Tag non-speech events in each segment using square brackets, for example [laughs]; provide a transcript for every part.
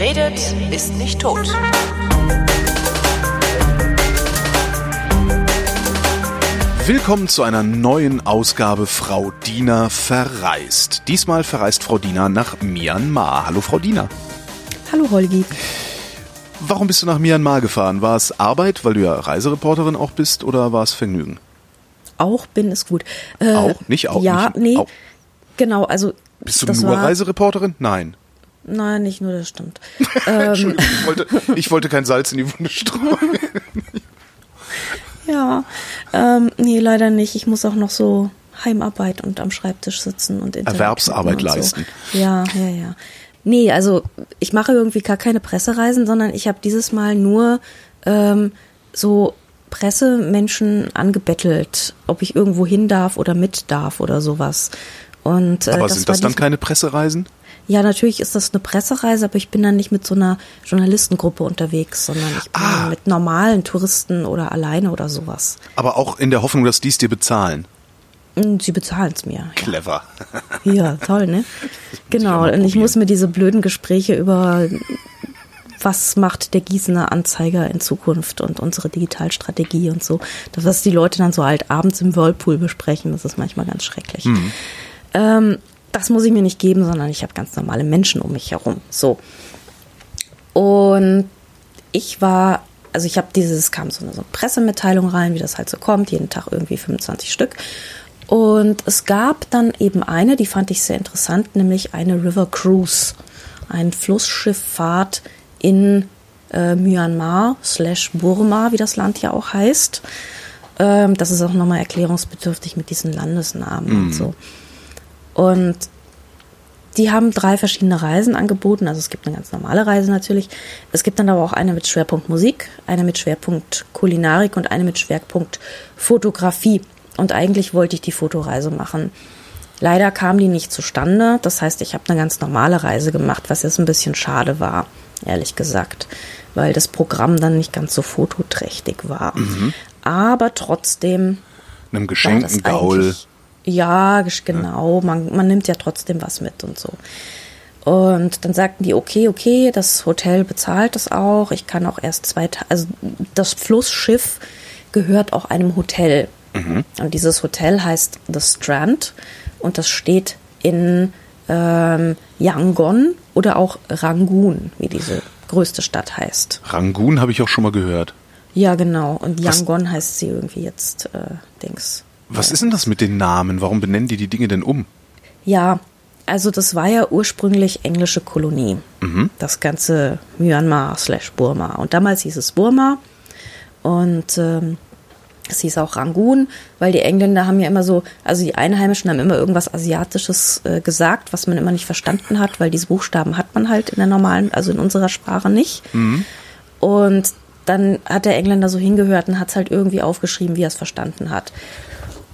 Wer redet, ist nicht tot. Willkommen zu einer neuen Ausgabe Frau Diener verreist. Diesmal verreist Frau Diener nach Myanmar. Hallo Frau Diener. Hallo Holgi. Warum bist du nach Myanmar gefahren? War es Arbeit, weil du ja Reisereporterin auch bist, oder war es Vergnügen? Auch bin ist gut. Äh, auch? Nicht auch? Ja, nicht, nee. Auch. Genau, also. Bist du das nur war, Reisereporterin? Nein. Nein, nicht nur, das stimmt. [laughs] Entschuldigung, ich wollte, ich wollte kein Salz in die Wunde streuen. Ja, ähm, nee, leider nicht. Ich muss auch noch so Heimarbeit und am Schreibtisch sitzen und Internet Erwerbsarbeit und leisten. So. Ja, ja, ja. Nee, also ich mache irgendwie gar keine Pressereisen, sondern ich habe dieses Mal nur ähm, so Pressemenschen angebettelt, ob ich irgendwo hin darf oder mit darf oder sowas. Und, äh, Aber das sind das dann keine Pressereisen? Ja, natürlich ist das eine Pressereise, aber ich bin dann nicht mit so einer Journalistengruppe unterwegs, sondern ich bin Ah. mit normalen Touristen oder alleine oder sowas. Aber auch in der Hoffnung, dass die es dir bezahlen. Und Sie bezahlen es mir. Clever. Ja, ja toll, ne? [laughs] Genau, mal und ich muss mir diese blöden Gespräche über was macht der Gießener Anzeiger in Zukunft und unsere Digitalstrategie und so, das, was die Leute dann so halt abends im Whirlpool besprechen, das ist manchmal ganz schrecklich. Ähm, das muss ich mir nicht geben, sondern ich habe ganz normale Menschen um mich herum. So. Und ich war, also ich habe dieses, es kam so eine, so eine Pressemitteilung rein, wie das halt so kommt, jeden Tag irgendwie 25 Stück. Und es gab dann eben eine, die fand ich sehr interessant, nämlich eine River Cruise, ein Flussschifffahrt in äh, Myanmar slash Burma, wie das Land ja auch heißt. Ähm, das ist auch nochmal erklärungsbedürftig mit diesen Landesnamen und so. Und die haben drei verschiedene Reisen angeboten. Also es gibt eine ganz normale Reise natürlich. Es gibt dann aber auch eine mit Schwerpunkt Musik, eine mit Schwerpunkt Kulinarik und eine mit Schwerpunkt Fotografie. Und eigentlich wollte ich die Fotoreise machen. Leider kam die nicht zustande. Das heißt, ich habe eine ganz normale Reise gemacht, was jetzt ein bisschen schade war, ehrlich gesagt, weil das Programm dann nicht ganz so fototrächtig war. Aber trotzdem Einem geschenkten Gaul. Ja, genau. Man, man nimmt ja trotzdem was mit und so. Und dann sagten die, okay, okay, das Hotel bezahlt das auch. Ich kann auch erst zwei Tage, also das Flussschiff gehört auch einem Hotel. Und dieses Hotel heißt The Strand und das steht in ähm, Yangon oder auch Rangoon, wie diese größte Stadt heißt. Rangoon habe ich auch schon mal gehört. Ja, genau. Und Was- Yangon heißt sie irgendwie jetzt, äh, Dings. Was ist denn das mit den Namen? Warum benennen die die Dinge denn um? Ja, also das war ja ursprünglich englische Kolonie. Das ganze Myanmar slash Burma. Und damals hieß es Burma und ähm, es hieß auch Rangoon, weil die Engländer haben ja immer so, also die Einheimischen haben immer irgendwas Asiatisches äh, gesagt, was man immer nicht verstanden hat, weil diese Buchstaben hat man halt in der normalen, also in unserer Sprache nicht. Und dann hat der Engländer so hingehört und hat es halt irgendwie aufgeschrieben, wie er es verstanden hat.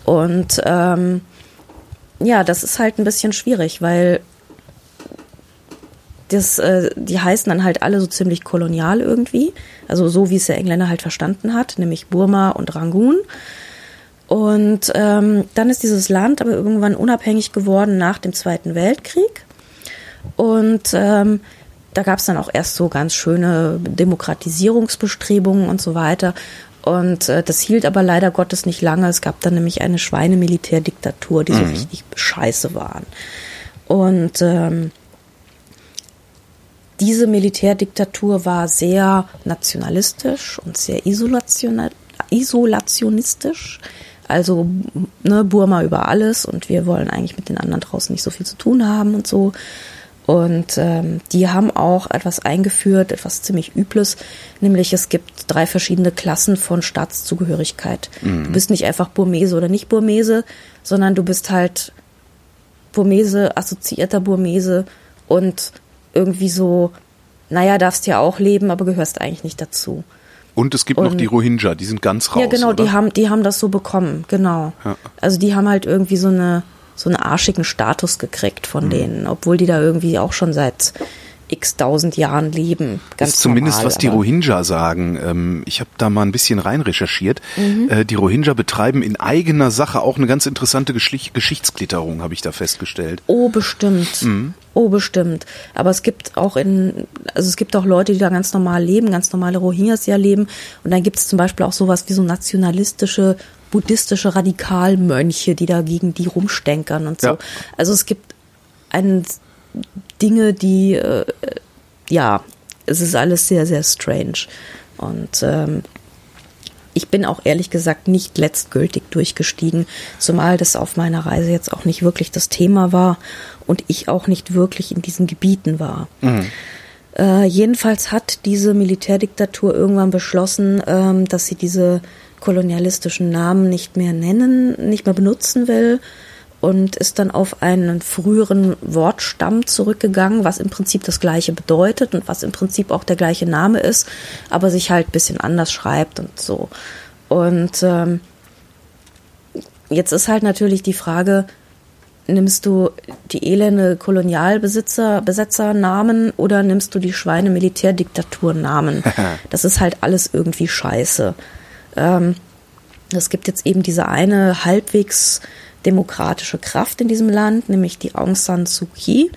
Und ähm, ja, das ist halt ein bisschen schwierig, weil das, äh, die heißen dann halt alle so ziemlich kolonial irgendwie. Also so, wie es der Engländer halt verstanden hat, nämlich Burma und Rangoon. Und ähm, dann ist dieses Land aber irgendwann unabhängig geworden nach dem Zweiten Weltkrieg. Und ähm, da gab es dann auch erst so ganz schöne Demokratisierungsbestrebungen und so weiter. Und äh, das hielt aber leider Gottes nicht lange. Es gab dann nämlich eine Schweinemilitärdiktatur, die so richtig scheiße waren. Und ähm, diese Militärdiktatur war sehr nationalistisch und sehr isolationa- isolationistisch. Also ne, Burma über alles und wir wollen eigentlich mit den anderen draußen nicht so viel zu tun haben und so. Und ähm, die haben auch etwas eingeführt, etwas ziemlich Übles, nämlich es gibt drei verschiedene Klassen von Staatszugehörigkeit. Du bist nicht einfach Burmese oder nicht Burmese, sondern du bist halt Burmese, assoziierter Burmese und irgendwie so, naja, darfst ja auch leben, aber gehörst eigentlich nicht dazu. Und es gibt noch Und- die Rohingya, die sind ganz raus. ja, genau, oder? die haben, die haben das so bekommen, genau. Ja. Also die haben halt irgendwie so eine, so einen arschigen Status gekriegt Mhm. von denen, obwohl die da irgendwie auch schon seit x tausend Jahren leben. Ganz ist zumindest, normal, was die Rohingya sagen. Ähm, ich habe da mal ein bisschen rein recherchiert. Mhm. Äh, die Rohingya betreiben in eigener Sache auch eine ganz interessante Geschicht Geschichtsklitterung, habe ich da festgestellt. Oh, bestimmt. Mhm. Oh, bestimmt. Aber es gibt auch in, also es gibt auch Leute, die da ganz normal leben, ganz normale Rohingyas ja leben. Und dann gibt es zum Beispiel auch sowas wie so nationalistische buddhistische Radikalmönche, die da gegen die rumstenkern und so. Ja. Also es gibt einen Dinge, die, äh, ja, es ist alles sehr, sehr strange. Und ähm, ich bin auch ehrlich gesagt nicht letztgültig durchgestiegen, zumal das auf meiner Reise jetzt auch nicht wirklich das Thema war und ich auch nicht wirklich in diesen Gebieten war. Mhm. Äh, jedenfalls hat diese Militärdiktatur irgendwann beschlossen, ähm, dass sie diese kolonialistischen Namen nicht mehr nennen, nicht mehr benutzen will und ist dann auf einen früheren Wortstamm zurückgegangen, was im Prinzip das gleiche bedeutet und was im Prinzip auch der gleiche Name ist, aber sich halt ein bisschen anders schreibt und so. Und ähm, jetzt ist halt natürlich die Frage, nimmst du die elende Kolonialbesitzer, Besetzernamen oder nimmst du die Schweine Militärdiktaturnamen? [laughs] Das ist halt alles irgendwie scheiße. Ähm, es gibt jetzt eben diese eine halbwegs demokratische Kraft in diesem Land, nämlich die Aung San Suu Kyi,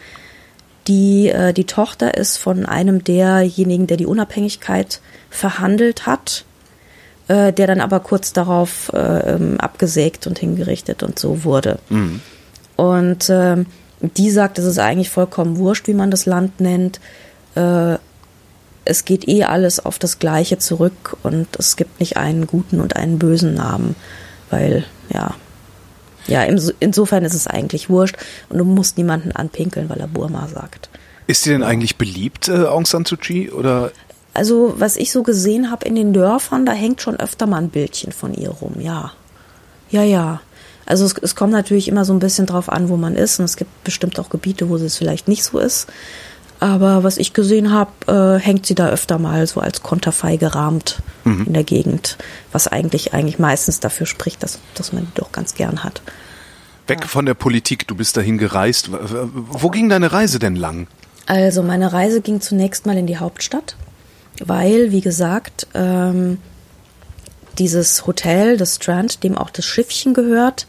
die äh, die Tochter ist von einem derjenigen, der die Unabhängigkeit verhandelt hat, äh, der dann aber kurz darauf äh, ähm, abgesägt und hingerichtet und so wurde. Mhm. Und äh, die sagt, es ist eigentlich vollkommen wurscht, wie man das Land nennt. Es geht eh alles auf das Gleiche zurück und es gibt nicht einen guten und einen bösen Namen, weil ja, ja, insofern ist es eigentlich wurscht und du musst niemanden anpinkeln, weil er Burma sagt. Ist sie denn eigentlich beliebt, äh, Aung San Suu Kyi, oder? Also, was ich so gesehen habe in den Dörfern, da hängt schon öfter mal ein Bildchen von ihr rum, ja. Ja, ja. Also es, es kommt natürlich immer so ein bisschen drauf an, wo man ist und es gibt bestimmt auch Gebiete, wo es vielleicht nicht so ist. Aber was ich gesehen habe, äh, hängt sie da öfter mal so als Konterfei gerahmt mhm. in der Gegend, was eigentlich eigentlich meistens dafür spricht, dass, dass man die doch ganz gern hat. Weg ja. von der Politik, du bist dahin gereist. Wo ging deine Reise denn lang? Also meine Reise ging zunächst mal in die Hauptstadt, weil, wie gesagt, ähm, dieses Hotel, das Strand, dem auch das Schiffchen gehört,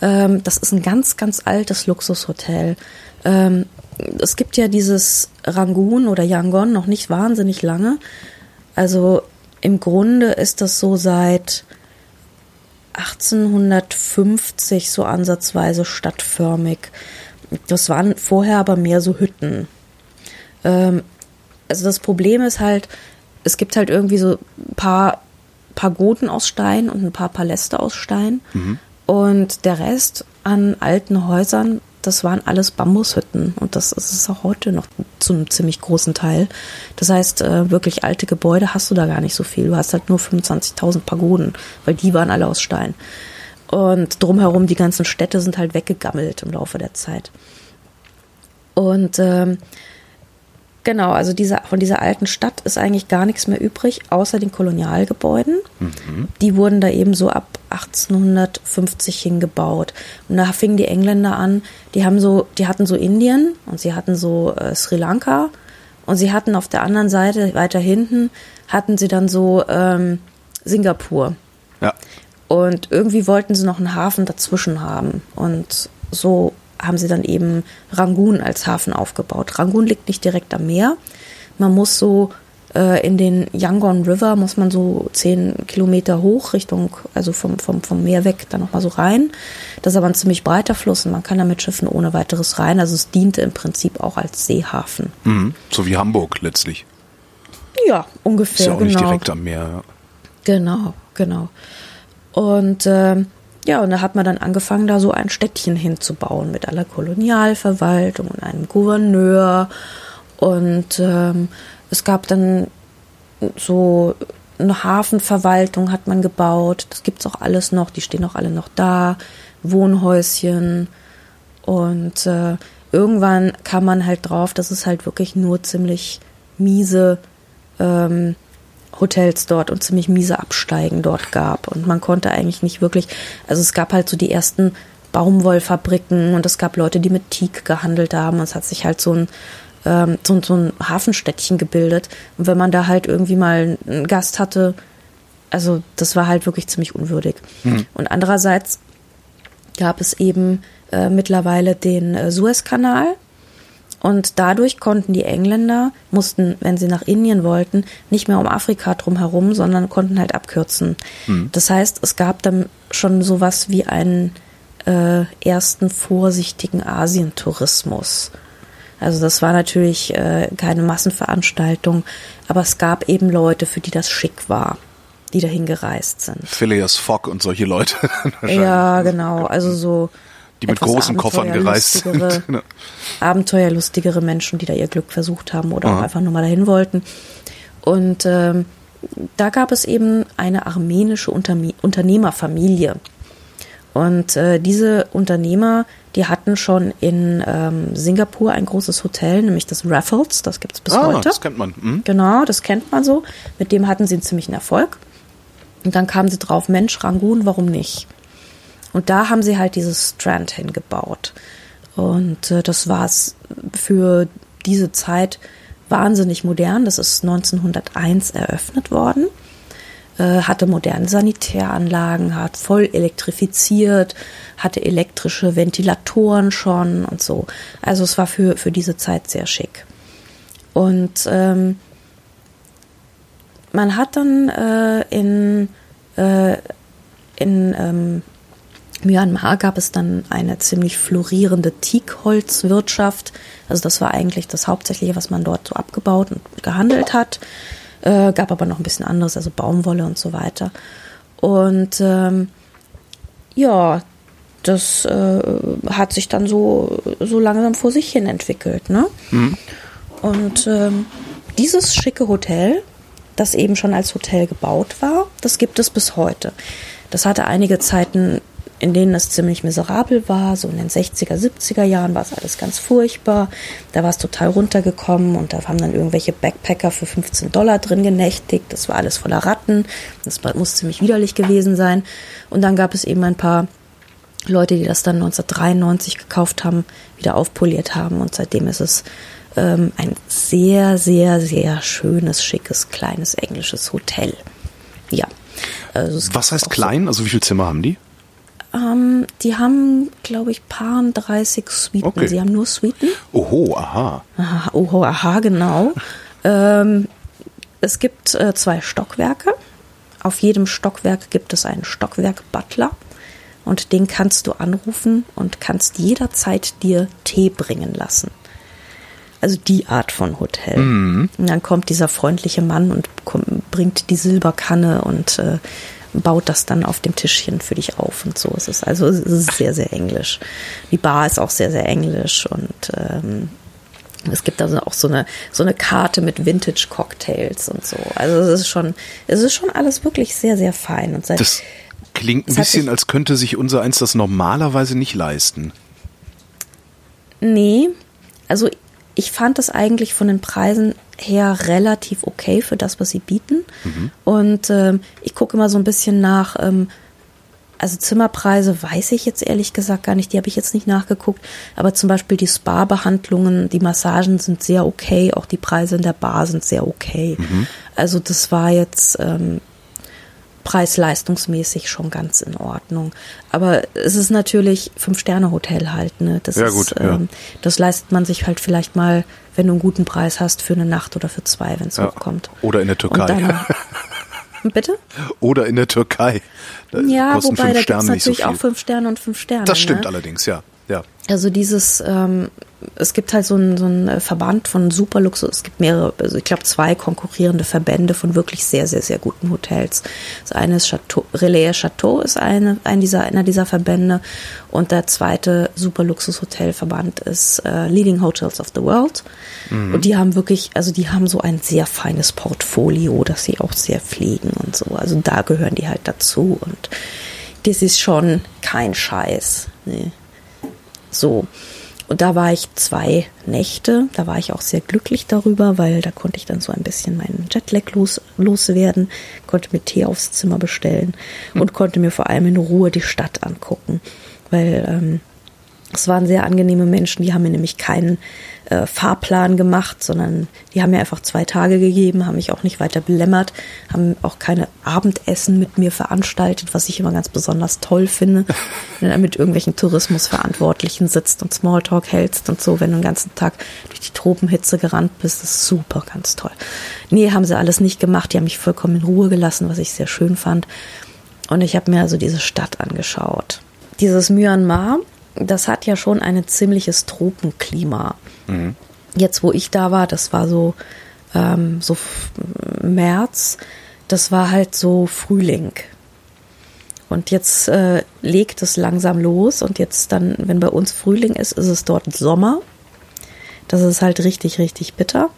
ähm, das ist ein ganz, ganz altes Luxushotel. Ähm, es gibt ja dieses Rangoon oder Yangon noch nicht wahnsinnig lange. Also im Grunde ist das so seit 1850 so ansatzweise stadtförmig. Das waren vorher aber mehr so Hütten. Ähm, also das Problem ist halt, es gibt halt irgendwie so ein paar Pagoden aus Stein und ein paar Paläste aus Stein. Mhm. Und der Rest an alten Häusern das waren alles Bambushütten und das ist es auch heute noch zu einem ziemlich großen Teil. Das heißt, äh, wirklich alte Gebäude hast du da gar nicht so viel. Du hast halt nur 25.000 Pagoden, weil die waren alle aus Stein. Und drumherum die ganzen Städte sind halt weggegammelt im Laufe der Zeit. Und ähm, Genau, also diese, von dieser alten Stadt ist eigentlich gar nichts mehr übrig, außer den Kolonialgebäuden. Mhm. Die wurden da eben so ab 1850 hingebaut. Und da fingen die Engländer an, die haben so, die hatten so Indien und sie hatten so äh, Sri Lanka und sie hatten auf der anderen Seite, weiter hinten, hatten sie dann so ähm, Singapur. Ja. Und irgendwie wollten sie noch einen Hafen dazwischen haben. Und so haben sie dann eben Rangoon als Hafen aufgebaut. Rangoon liegt nicht direkt am Meer. Man muss so äh, in den Yangon River, muss man so zehn Kilometer hoch Richtung, also vom, vom, vom Meer weg, dann nochmal so rein. Das ist aber ein ziemlich breiter Fluss und man kann da mit Schiffen ohne weiteres rein. Also es diente im Prinzip auch als Seehafen. Mhm. So wie Hamburg letztlich. Ja, ungefähr. Ist ja auch genau. nicht direkt am Meer. Genau, genau. Und äh, ja, und da hat man dann angefangen, da so ein Städtchen hinzubauen mit aller Kolonialverwaltung und einem Gouverneur. Und ähm, es gab dann so eine Hafenverwaltung hat man gebaut. Das gibt's auch alles noch. Die stehen auch alle noch da. Wohnhäuschen. Und äh, irgendwann kam man halt drauf, dass es halt wirklich nur ziemlich miese ähm, Hotels dort und ziemlich miese Absteigen dort gab. Und man konnte eigentlich nicht wirklich, also es gab halt so die ersten Baumwollfabriken und es gab Leute, die mit Teak gehandelt haben. Und es hat sich halt so ein ähm, so, so ein Hafenstädtchen gebildet. Und wenn man da halt irgendwie mal einen Gast hatte, also das war halt wirklich ziemlich unwürdig. Mhm. Und andererseits gab es eben äh, mittlerweile den äh, Suezkanal. Und dadurch konnten die Engländer, mussten, wenn sie nach Indien wollten, nicht mehr um Afrika drumherum, sondern konnten halt abkürzen. Mhm. Das heißt, es gab dann schon sowas wie einen äh, ersten vorsichtigen Asientourismus. Also das war natürlich äh, keine Massenveranstaltung, aber es gab eben Leute, für die das schick war die dahin gereist sind. Phileas Fogg und solche Leute. [laughs] ja, genau. Also so. Die mit großen Koffern gereist sind. [laughs] Genau. Abenteuerlustigere Menschen, die da ihr Glück versucht haben oder auch einfach nur mal dahin wollten. Und ähm, da gab es eben eine armenische Unterme Unternehmerfamilie. Und äh, diese Unternehmer, die hatten schon in ähm, Singapur ein großes Hotel, nämlich das Raffles, das gibt es bis ah, heute. Das kennt man. Mhm. Genau, das kennt man so. Mit dem hatten sie einen ziemlichen Erfolg. Und dann kamen sie drauf, Mensch, Rangoon, warum nicht? Und da haben sie halt dieses Strand hingebaut. Und äh, das war es für diese Zeit wahnsinnig modern. Das ist 1901 eröffnet worden. Äh, hatte moderne Sanitäranlagen, hat voll elektrifiziert, hatte elektrische Ventilatoren schon und so. Also es war für, für diese Zeit sehr schick. Und ähm, man hat dann äh, in, äh, in ähm, Myanmar gab es dann eine ziemlich florierende Teakholzwirtschaft. Also das war eigentlich das Hauptsächliche, was man dort so abgebaut und gehandelt hat. Äh, gab aber noch ein bisschen anderes, also Baumwolle und so weiter. Und ähm, ja, das äh, hat sich dann so, so langsam vor sich hin entwickelt. Ne? Mhm. Und ähm, dieses schicke Hotel das eben schon als Hotel gebaut war. Das gibt es bis heute. Das hatte einige Zeiten, in denen es ziemlich miserabel war. So in den 60er, 70er Jahren war es alles ganz furchtbar. Da war es total runtergekommen und da haben dann irgendwelche Backpacker für 15 Dollar drin genächtigt. Das war alles voller Ratten. Das muss ziemlich widerlich gewesen sein. Und dann gab es eben ein paar Leute, die das dann 1993 gekauft haben, wieder aufpoliert haben und seitdem ist es ähm, ein sehr, sehr, sehr schönes, schickes, kleines englisches Hotel. Ja. Also Was heißt klein? So, also wie viele Zimmer haben die? Ähm, die haben, glaube ich, paar 30 Suiten. Okay. Sie haben nur Suiten. Oho, aha. aha oho, aha, genau. [laughs] ähm, es gibt äh, zwei Stockwerke. Auf jedem Stockwerk gibt es einen Stockwerk-Butler und den kannst du anrufen und kannst jederzeit dir Tee bringen lassen. Also die Art von Hotel. Mhm. Und dann kommt dieser freundliche Mann und kommt, bringt die Silberkanne und äh, baut das dann auf dem Tischchen für dich auf und so. Es ist also es ist sehr, sehr englisch. Die Bar ist auch sehr, sehr englisch und ähm, es gibt also auch so eine, so eine Karte mit Vintage-Cocktails und so. Also es ist schon, es ist schon alles wirklich sehr, sehr fein. Und seit, das klingt ein bisschen, als könnte sich unser eins das normalerweise nicht leisten. Nee, also ich fand das eigentlich von den Preisen her relativ okay für das, was sie bieten. Mhm. Und ähm, ich gucke immer so ein bisschen nach, ähm, also Zimmerpreise weiß ich jetzt ehrlich gesagt gar nicht, die habe ich jetzt nicht nachgeguckt, aber zum Beispiel die Spa-Behandlungen, die Massagen sind sehr okay, auch die Preise in der Bar sind sehr okay. Mhm. Also das war jetzt ähm, preis-leistungsmäßig schon ganz in Ordnung. Aber es ist natürlich Fünf-Sterne-Hotel halt, ne? Das ja, ist, gut, ja. ähm, das leistet man sich halt vielleicht mal, wenn du einen guten Preis hast, für eine Nacht oder für zwei, wenn es ja. hochkommt. Oder in der Türkei. Dann, [laughs] bitte? Oder in der Türkei. Da ja, wobei da gibt es natürlich so auch fünf Sterne und fünf Sterne. Das stimmt ne? allerdings, ja. ja. Also dieses, ähm, es gibt halt so einen, so einen Verband von Superluxus. Es gibt mehrere, also ich glaube zwei konkurrierende Verbände von wirklich sehr, sehr, sehr guten Hotels. Das eine ist Chateau, Relais Chateau ist eine, ein dieser, einer dieser Verbände und der zweite Superluxus-Hotelverband ist äh, Leading Hotels of the World. Mhm. Und die haben wirklich, also die haben so ein sehr feines Portfolio, das sie auch sehr pflegen und so. Also da gehören die halt dazu und das ist schon kein Scheiß. Nee. So. Und da war ich zwei Nächte. Da war ich auch sehr glücklich darüber, weil da konnte ich dann so ein bisschen meinen Jetlag los, loswerden, konnte mir Tee aufs Zimmer bestellen und konnte mir vor allem in Ruhe die Stadt angucken. Weil ähm, Es waren sehr angenehme Menschen, die haben mir nämlich keinen äh, Fahrplan gemacht, sondern die haben mir einfach zwei Tage gegeben, haben mich auch nicht weiter belämmert, haben auch keine Abendessen mit mir veranstaltet, was ich immer ganz besonders toll finde, [laughs] wenn du mit irgendwelchen Tourismusverantwortlichen sitzt und Smalltalk hältst und so, wenn du den ganzen Tag durch die Tropenhitze gerannt bist, das ist super, ganz toll. Nee, haben sie alles nicht gemacht, die haben mich vollkommen in Ruhe gelassen, was ich sehr schön fand. Und ich habe mir also diese Stadt angeschaut. Dieses Myanmar, das hat ja schon ein ziemliches Tropenklima. Mhm. Jetzt, wo ich da war, das war so, ähm, so März, das war halt so Frühling. Und jetzt äh, legt es langsam los und jetzt dann, wenn bei uns Frühling ist, ist es dort Sommer. Das ist halt richtig, richtig bitter.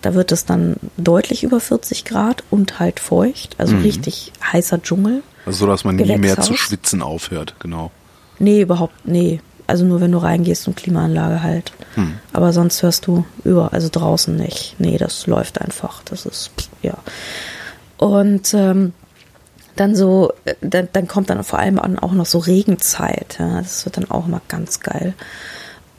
Da wird es dann deutlich über 40 Grad und halt feucht, also mhm. richtig heißer Dschungel. Also so, dass man nie mehr zu schwitzen aufhört, genau. Nee, überhaupt, nee. Also nur wenn du reingehst und Klimaanlage halt. Hm. Aber sonst hörst du über, also draußen nicht. Nee, das läuft einfach. Das ist, ja. Und ähm, dann so, äh, dann, dann kommt dann vor allem auch noch so Regenzeit. Ja. Das wird dann auch immer ganz geil.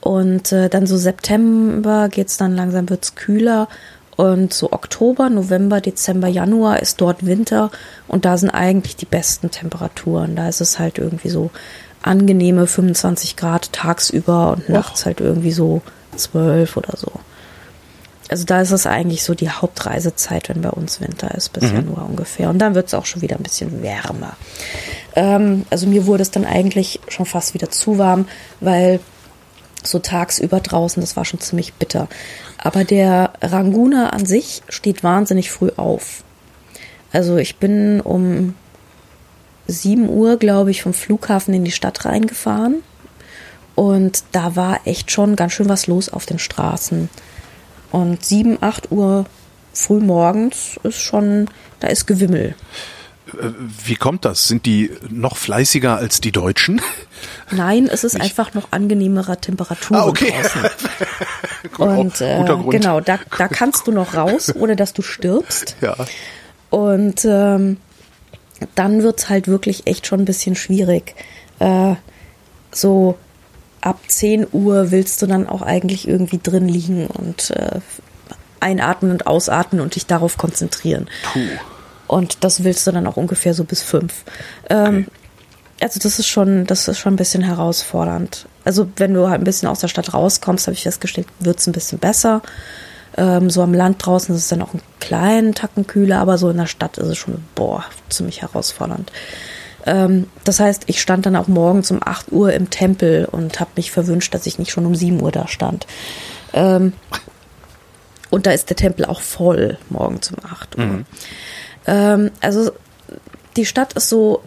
Und äh, dann so September geht's dann langsam, wird's kühler. Und so Oktober, November, Dezember, Januar ist dort Winter und da sind eigentlich die besten Temperaturen. Da ist es halt irgendwie so angenehme 25 Grad tagsüber und nachts halt irgendwie so 12 oder so. Also da ist es eigentlich so die Hauptreisezeit, wenn bei uns Winter ist, bis mhm. Januar ungefähr. Und dann wird es auch schon wieder ein bisschen wärmer. Ähm, also mir wurde es dann eigentlich schon fast wieder zu warm, weil so tagsüber draußen, das war schon ziemlich bitter. Aber der Ranguna an sich steht wahnsinnig früh auf. Also ich bin um 7 Uhr, glaube ich, vom Flughafen in die Stadt reingefahren. Und da war echt schon ganz schön was los auf den Straßen. Und 7, 8 Uhr früh morgens ist schon, da ist Gewimmel. Äh, wie kommt das? Sind die noch fleißiger als die Deutschen? Nein, es ist Nicht. einfach noch angenehmerer Temperatur ah, okay. [laughs] Und äh, genau, da, da kannst du noch raus, ohne dass du stirbst. Ja. Und ähm, dann wird's halt wirklich echt schon ein bisschen schwierig. Äh, so ab 10 Uhr willst du dann auch eigentlich irgendwie drin liegen und äh, einatmen und ausatmen und dich darauf konzentrieren. Puh. Und das willst du dann auch ungefähr so bis fünf. Ähm, okay. Also das ist schon, das ist schon ein bisschen herausfordernd. Also wenn du halt ein bisschen aus der Stadt rauskommst, habe ich festgestellt, wird's ein bisschen besser. Ähm, so am Land draußen ist es dann auch einen kleinen Tacken kühler, aber so in der Stadt ist es schon, boah, ziemlich herausfordernd. Ähm, das heißt, ich stand dann auch morgens um 8 Uhr im Tempel und habe mich verwünscht, dass ich nicht schon um 7 Uhr da stand. Ähm, und da ist der Tempel auch voll morgens um 8 Uhr. Mhm. Ähm, also die Stadt ist so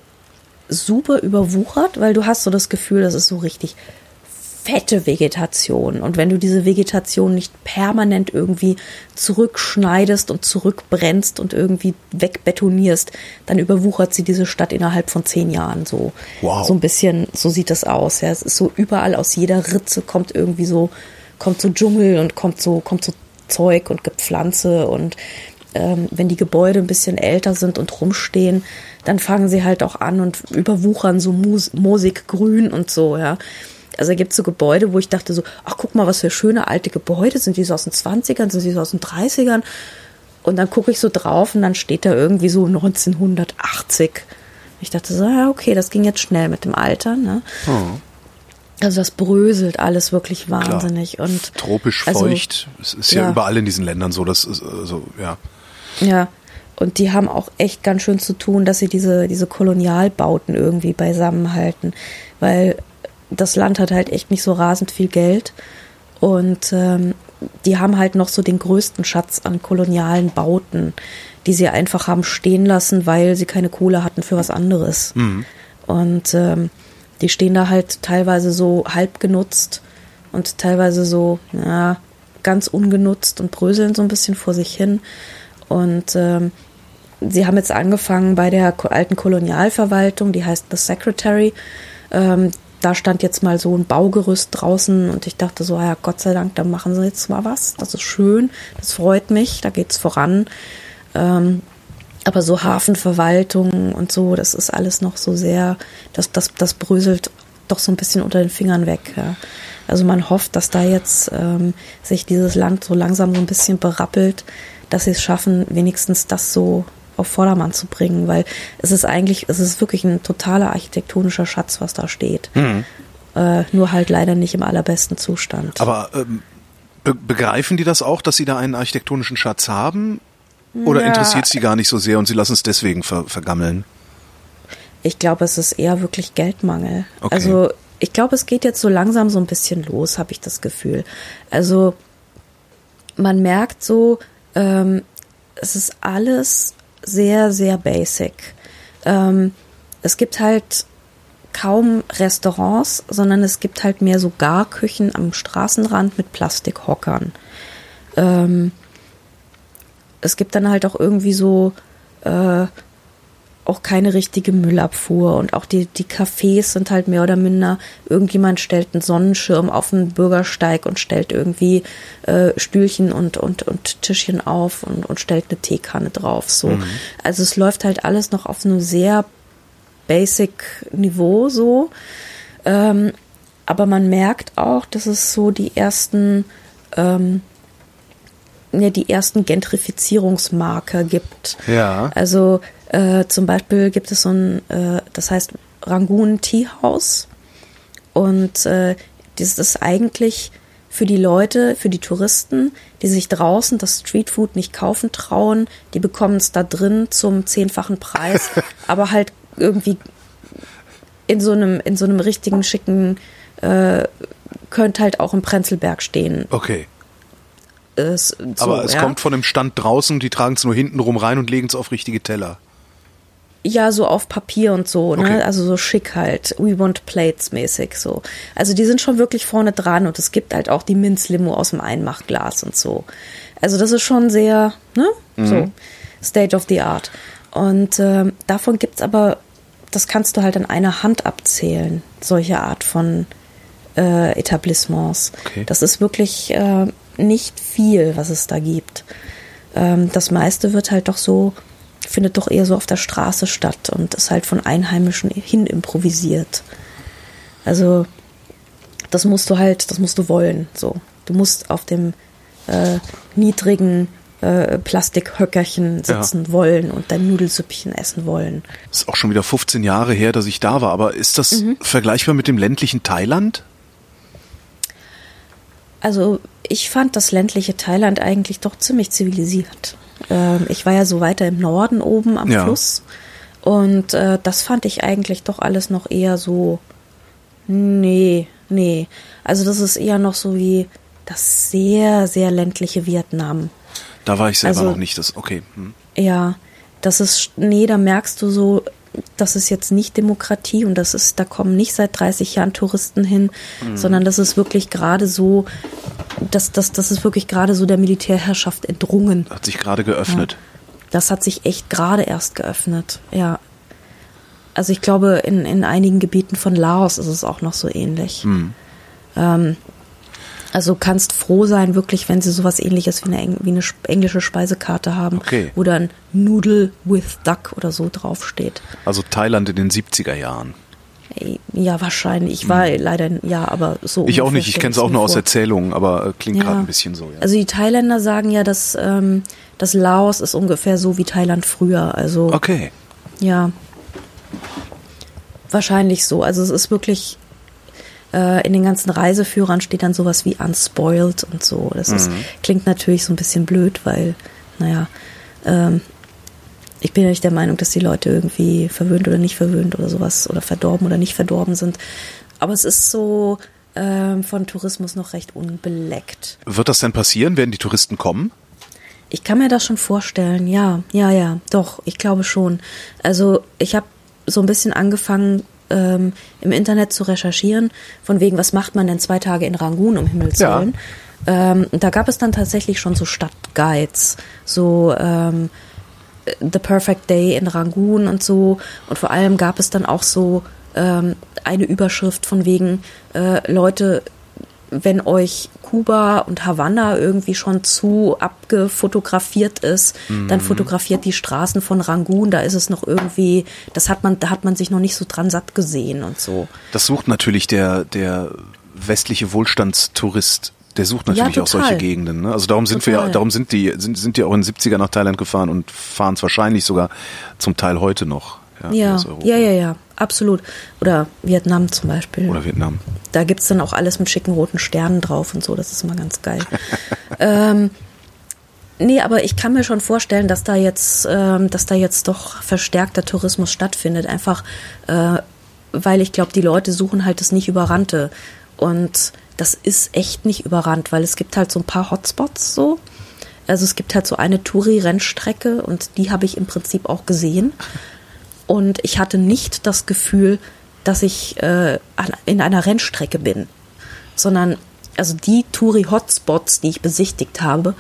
super überwuchert, weil du hast so das Gefühl, das ist so richtig fette Vegetation. Und wenn du diese Vegetation nicht permanent irgendwie zurückschneidest und zurückbrennst und irgendwie wegbetonierst, dann überwuchert sie diese Stadt innerhalb von zehn Jahren so. Wow. So ein bisschen, so sieht es aus. Ja. Es ist so überall aus jeder Ritze kommt irgendwie so, kommt so Dschungel und kommt so, kommt so Zeug und Gepflanze und ähm, wenn die Gebäude ein bisschen älter sind und rumstehen, dann fangen sie halt auch an und überwuchern so moosig grün und so, ja. Also da gibt es so Gebäude, wo ich dachte so, ach guck mal, was für schöne alte Gebäude, sind die so aus den 20ern, sind die so aus den 30ern? Und dann gucke ich so drauf und dann steht da irgendwie so 1980. Ich dachte so, ja, okay, das ging jetzt schnell mit dem Alter, ne? Oh. Also das bröselt alles wirklich wahnsinnig Klar. und tropisch also, feucht. Es ist ja, ja, überall in diesen Ländern so, das ist also ja. Ja, und die haben auch echt ganz schön zu tun, dass sie diese diese Kolonialbauten irgendwie beisammenhalten, weil das Land hat halt echt nicht so rasend viel Geld und ähm, die haben halt noch so den größten Schatz an kolonialen Bauten, die sie einfach haben stehen lassen, weil sie keine Kohle hatten für was anderes. Mhm. Und ähm, die stehen da halt teilweise so halb genutzt und teilweise so, ja, ganz ungenutzt und bröseln so ein bisschen vor sich hin. Und ähm, sie haben jetzt angefangen bei der alten Kolonialverwaltung, die heißt The Secretary. Ähm, da stand jetzt mal so ein Baugerüst draußen und ich dachte so, ja, Gott sei Dank, da machen sie jetzt mal was. Das ist schön, das freut mich, da geht's voran. Ähm, aber so Hafenverwaltung und so, das ist alles noch so sehr, das, das, das bröselt doch so ein bisschen unter den Fingern weg. Ja. Also man hofft, dass da jetzt ähm, sich dieses Land so langsam so ein bisschen berappelt, dass sie es schaffen, wenigstens das so auf Vordermann zu bringen, weil es ist eigentlich, es ist wirklich ein totaler architektonischer Schatz, was da steht. Mhm. Äh, nur halt leider nicht im allerbesten Zustand. Aber ähm, be begreifen die das auch, dass sie da einen architektonischen Schatz haben? Oder Ja. interessiert sie gar nicht so sehr und sie lassen es deswegen ver vergammeln? Ich glaube, es ist eher wirklich Geldmangel. Okay. Also ich glaube, es geht jetzt so langsam so ein bisschen los, habe ich das Gefühl. Also man merkt so, ähm, es ist alles sehr, sehr basic. Ähm, es gibt halt kaum Restaurants, sondern es gibt halt mehr so Garküchen am Straßenrand mit Plastikhockern. Ähm, es gibt dann halt auch irgendwie so äh, auch keine richtige Müllabfuhr und auch die, die Cafés sind halt mehr oder minder, irgendjemand stellt einen Sonnenschirm auf den Bürgersteig und stellt irgendwie äh, Stühlchen und, und, und Tischchen auf und, und stellt eine Teekanne drauf. So. Also es läuft halt alles noch auf einem sehr basic Niveau so. Ähm, aber man merkt auch, dass es so die ersten ähm, ja, die ersten Gentrifizierungsmarker gibt. Ja. Also äh, zum Beispiel gibt es so ein, äh, das heißt Rangoon Tea House. Und äh, das ist eigentlich für die Leute, für die Touristen, die sich draußen das Streetfood nicht kaufen trauen, die bekommen es da drin zum zehnfachen Preis, [laughs] aber halt irgendwie in so einem, in so einem richtigen schicken, äh, könnte halt auch im Prenzlberg stehen. Okay. Es, so, Aber es ja. kommt von dem Stand draußen, die tragen es nur hinten rum rein und legen es auf richtige Teller. Ja, so auf Papier und so, Okay. ne? Also so schick halt. We want plates mäßig so. Also die sind schon wirklich vorne dran und es gibt halt auch die Minzlimo aus dem Einmachglas und so. Also das ist schon sehr, ne? So, State of the Art. Und ähm, davon gibt's aber, das kannst du halt an einer Hand abzählen, solche Art von äh, Etablissements. Okay. Das ist wirklich äh, nicht viel, was es da gibt. Ähm, das meiste wird halt doch so, findet doch eher so auf der Straße statt und ist halt von Einheimischen hin improvisiert. Also das musst du halt, das musst du wollen. So, du musst auf dem äh, niedrigen äh, Plastikhöckerchen sitzen wollen und dein Nudelsüppchen essen wollen. Das ist auch schon wieder 15 Jahre her, dass ich da war. Aber ist das Mhm. vergleichbar mit dem ländlichen Thailand? Also ich fand das ländliche Thailand eigentlich doch ziemlich zivilisiert. Ähm, ich war ja so weiter im Norden oben am Ja. Fluss und äh, das fand ich eigentlich doch alles noch eher so, nee, nee. Also das ist eher noch so wie das sehr, sehr ländliche Vietnam. Da war ich selber Also- noch nicht. Das okay. Hm. Ja, das ist, nee, da merkst du so, das ist jetzt nicht Demokratie und das ist, da kommen nicht seit 30 Jahren Touristen hin, sondern das ist wirklich gerade so, das, das, das ist wirklich gerade so der Militärherrschaft entrungen. Hat sich gerade geöffnet. Das hat sich echt gerade erst geöffnet, ja. Also ich glaube, in, in einigen Gebieten von Laos ist es auch noch so ähnlich. Ähm, also kannst froh sein, wirklich, wenn sie sowas ähnliches wie eine, wie eine englische Speisekarte haben, Okay. wo dann Noodle with Duck oder so draufsteht. Also Thailand in den 70er Jahren. Ey, Ja, wahrscheinlich. Ich war leider, ja, aber so. Hm. Ich auch nicht. Ich kenne es auch nur aus vor. Erzählungen, aber äh, klingt Ja. gerade ein bisschen so. Ja. Also die Thailänder sagen ja, dass ähm, das Laos ist ungefähr so wie Thailand früher. Also okay. ja, wahrscheinlich so. Also es ist wirklich äh, in den ganzen Reiseführern steht dann sowas wie unspoiled und so. Das ist, Mhm. klingt natürlich so ein bisschen blöd, weil, naja, ähm, ich bin ja nicht der Meinung, dass die Leute irgendwie verwöhnt oder nicht verwöhnt oder sowas oder verdorben oder nicht verdorben sind. Aber es ist so ähm, von Tourismus noch recht unbeleckt. Wird das denn passieren? Werden die Touristen kommen? Ich kann mir das schon vorstellen, ja, ja, ja, doch, ich glaube schon. Also ich habe so ein bisschen angefangen, ähm, im Internet zu recherchieren, von wegen, was macht man denn zwei Tage in Rangoon, um Himmels Ja. Willen. Ähm, da gab es dann tatsächlich schon so Stadtguides, so ähm, The Perfect Day in Rangoon und so. Und vor allem gab es dann auch so ähm, eine Überschrift von wegen, äh, Leute, wenn euch Kuba und Havanna irgendwie schon zu abgefotografiert ist, Mhm. dann fotografiert die Straßen von Rangoon, da ist es noch irgendwie, das hat man, da hat man sich noch nicht so dran satt gesehen und so. Das sucht natürlich der, der westliche Wohlstandstourist. Der sucht natürlich Ja, auch solche. Gegenden. Ne? Also darum sind wir, Total. darum sind die, sind, sind die auch in den 70er nach Thailand gefahren und fahren es wahrscheinlich sogar zum Teil heute noch. Ja, Europa. ja, ja, ja, absolut. Oder Vietnam zum Beispiel. Oder Vietnam. Da gibt's dann auch alles mit schicken roten Sternen drauf und so. Das ist immer ganz geil. [laughs] ähm, nee, aber ich kann mir schon vorstellen, dass da jetzt, ähm, dass da jetzt doch verstärkter Tourismus stattfindet. Einfach, äh, weil ich glaube, die Leute suchen halt das nicht überrannte. Und das ist echt nicht überrannt, weil es gibt halt so ein paar Hotspots so. Also es gibt halt so eine Touri-Rennstrecke und die habe ich im Prinzip auch gesehen. [laughs] Und ich hatte nicht das Gefühl, dass ich äh, in einer Rennstrecke bin, sondern also die Touri-Hotspots, die ich besichtigt habe,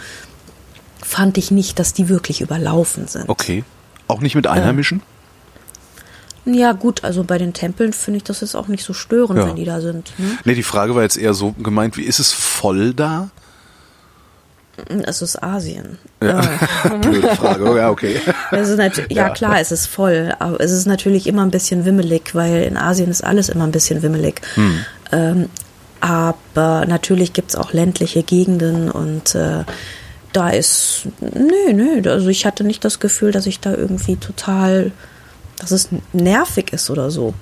fand ich nicht, dass die wirklich überlaufen sind. Okay. Auch nicht mit Einheimischen? Ja gut, also bei den Tempeln finde ich das jetzt auch nicht so störend, Ja. wenn die da sind. Ne? Nee, die Frage war jetzt eher so gemeint, wie ist es voll da? Es ist Asien. Ja. [laughs] Blöde Frage. Oh, ja, okay. [laughs] Es nat- ja, Ja. klar, es ist voll, aber es ist natürlich immer ein bisschen wimmelig, weil in Asien ist alles immer ein bisschen wimmelig. Ähm, aber natürlich gibt's auch ländliche Gegenden und äh, da ist, nö, nö, also ich hatte nicht das Gefühl, dass ich da irgendwie total, dass es nervig ist oder so.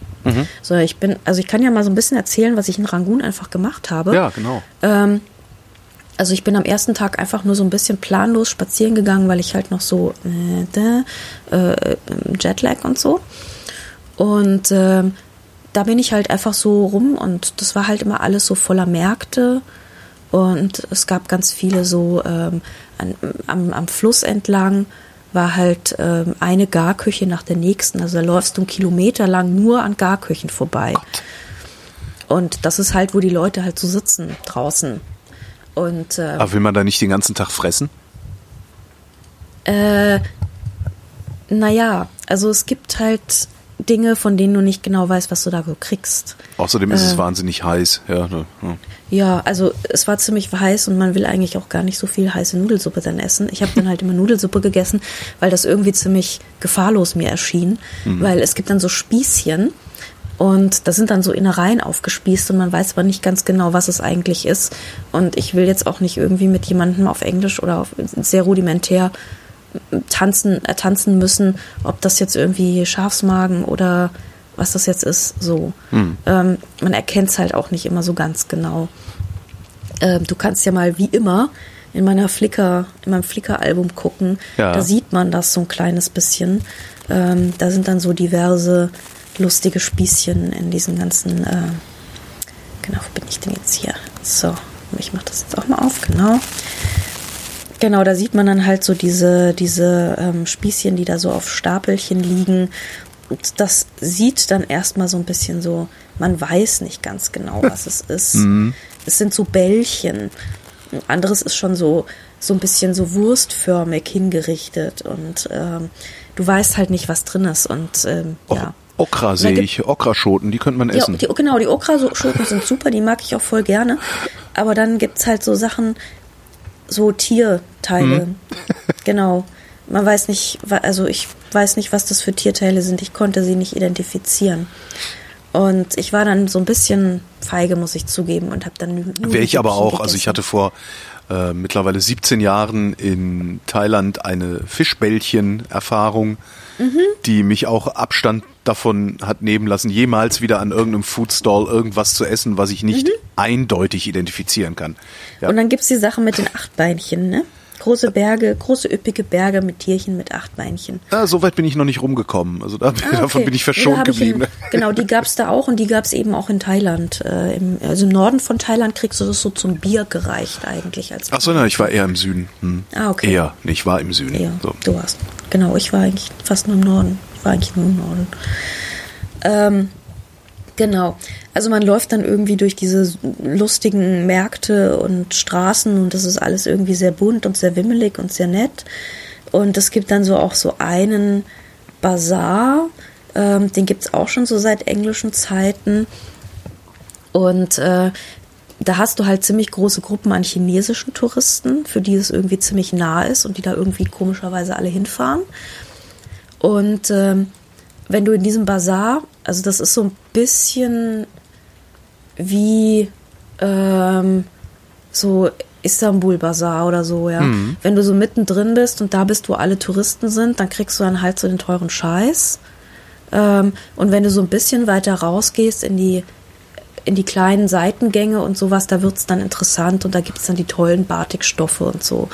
So, ich bin, also ich kann ja mal so ein bisschen erzählen, was ich in Rangoon einfach gemacht habe. Ja, genau. Ähm, also ich bin am ersten Tag einfach nur so ein bisschen planlos spazieren gegangen, weil ich halt noch so äh, äh, Jetlag und so. Und ähm, da bin ich halt einfach so rum und das war halt immer alles so voller Märkte und es gab ganz viele so ähm, an, am, am Fluss entlang war halt ähm, eine Garküche nach der nächsten. Also da läufst du einen Kilometer lang nur an Garküchen vorbei. Und das ist halt, wo die Leute halt so sitzen draußen. Und äh, Aber will man da nicht den ganzen Tag fressen? äh, naja, also es gibt halt Dinge, von denen du nicht genau weißt, was du da so kriegst. Außerdem ist Äh. es wahnsinnig heiß. Ja, ne, ja. Ja, also es war ziemlich heiß und man will eigentlich auch gar nicht so viel heiße Nudelsuppe dann essen. Ich habe dann halt immer Nudelsuppe gegessen, weil das irgendwie ziemlich gefahrlos mir erschien, weil es gibt dann so Spießchen und da sind dann so Innereien aufgespießt und man weiß aber nicht ganz genau, was es eigentlich ist. Und ich will jetzt auch nicht irgendwie mit jemandem auf Englisch oder auf sehr rudimentär tanzen, äh, tanzen müssen, ob das jetzt irgendwie Schafsmagen oder was das jetzt ist, so. Ähm, man erkennt es halt auch nicht immer so ganz genau. Ähm, du kannst ja mal wie immer in meiner Flickr, in meinem Flickr-Album gucken. Ja. Da sieht man das so ein kleines bisschen. Ähm, da sind dann so diverse lustige Spießchen in diesen ganzen. Äh, genau, wo bin ich denn jetzt hier? So, ich mache das jetzt auch mal auf, genau. Genau, da sieht man dann halt so diese, diese ähm, Spießchen, die da so auf Stapelchen liegen. Und das sieht dann erstmal so ein bisschen so, man weiß nicht ganz genau, was es [laughs] ist. Es sind so Bällchen. Ein anderes ist schon so, so ein bisschen so wurstförmig hingerichtet und ähm, du weißt halt nicht, was drin ist. Und ähm, O- ja. Okra sehe gibt- ich, Okraschoten, die könnte man Ja, essen. die, genau, die Okraschoten sind super, die mag ich auch voll gerne. Aber dann gibt's halt so Sachen, so Tierteile. [laughs] genau. Man weiß nicht, also ich weiß nicht, was das für Tierteile sind. Ich konnte sie nicht identifizieren. Und ich war dann so ein bisschen feige, muss ich zugeben, und habe dann Wäre ich aber auch. Also ich gegessen. hatte vor äh, mittlerweile 17 Jahren in Thailand eine Fischbällchen-Erfahrung, Mhm. die mich auch Abstand davon hat nehmen lassen, jemals wieder an irgendeinem Foodstall irgendwas zu essen, was ich nicht eindeutig identifizieren kann. Ja. Mhm. Und dann gibt's die Sache mit den Achtbeinchen, ne? Große Berge, große üppige Berge mit Tierchen mit Achtbeinchen. Ja, so weit bin ich noch nicht rumgekommen. Also da, Ah, [laughs] davon okay. bin ich verschont ich geblieben. In, genau, die gab's da auch und die gab's eben auch in Thailand. Äh, im, also im Norden von Thailand kriegst du das so zum Bier gereicht eigentlich. Als Ach so, nein, ich war eher im Süden. Hm. Ah, okay. Eher, nee, ich war im Süden. Ja, So. du warst. Genau, ich war eigentlich fast nur im Norden. Ich war eigentlich nur im Norden. Ähm, genau. Also man läuft dann irgendwie durch diese lustigen Märkte und Straßen und das ist alles irgendwie sehr bunt und sehr wimmelig und sehr nett. Und es gibt dann so auch so einen Bazar, ähm, den gibt's auch schon so seit englischen Zeiten. Und äh, da hast du halt ziemlich große Gruppen an chinesischen Touristen, für die es irgendwie ziemlich nah ist und die da irgendwie komischerweise alle hinfahren. Und ähm, wenn du in diesem Bazar, also das ist so ein bisschen wie ähm, so Istanbul-Bazar oder so, ja. Mhm. Wenn du so mittendrin bist und da bist, wo alle Touristen sind, dann kriegst du dann halt so den teuren Scheiß. Ähm, und wenn du so ein bisschen weiter rausgehst in die in die kleinen Seitengänge und sowas, da wird's dann interessant und da gibt's dann die tollen Batikstoffe und so.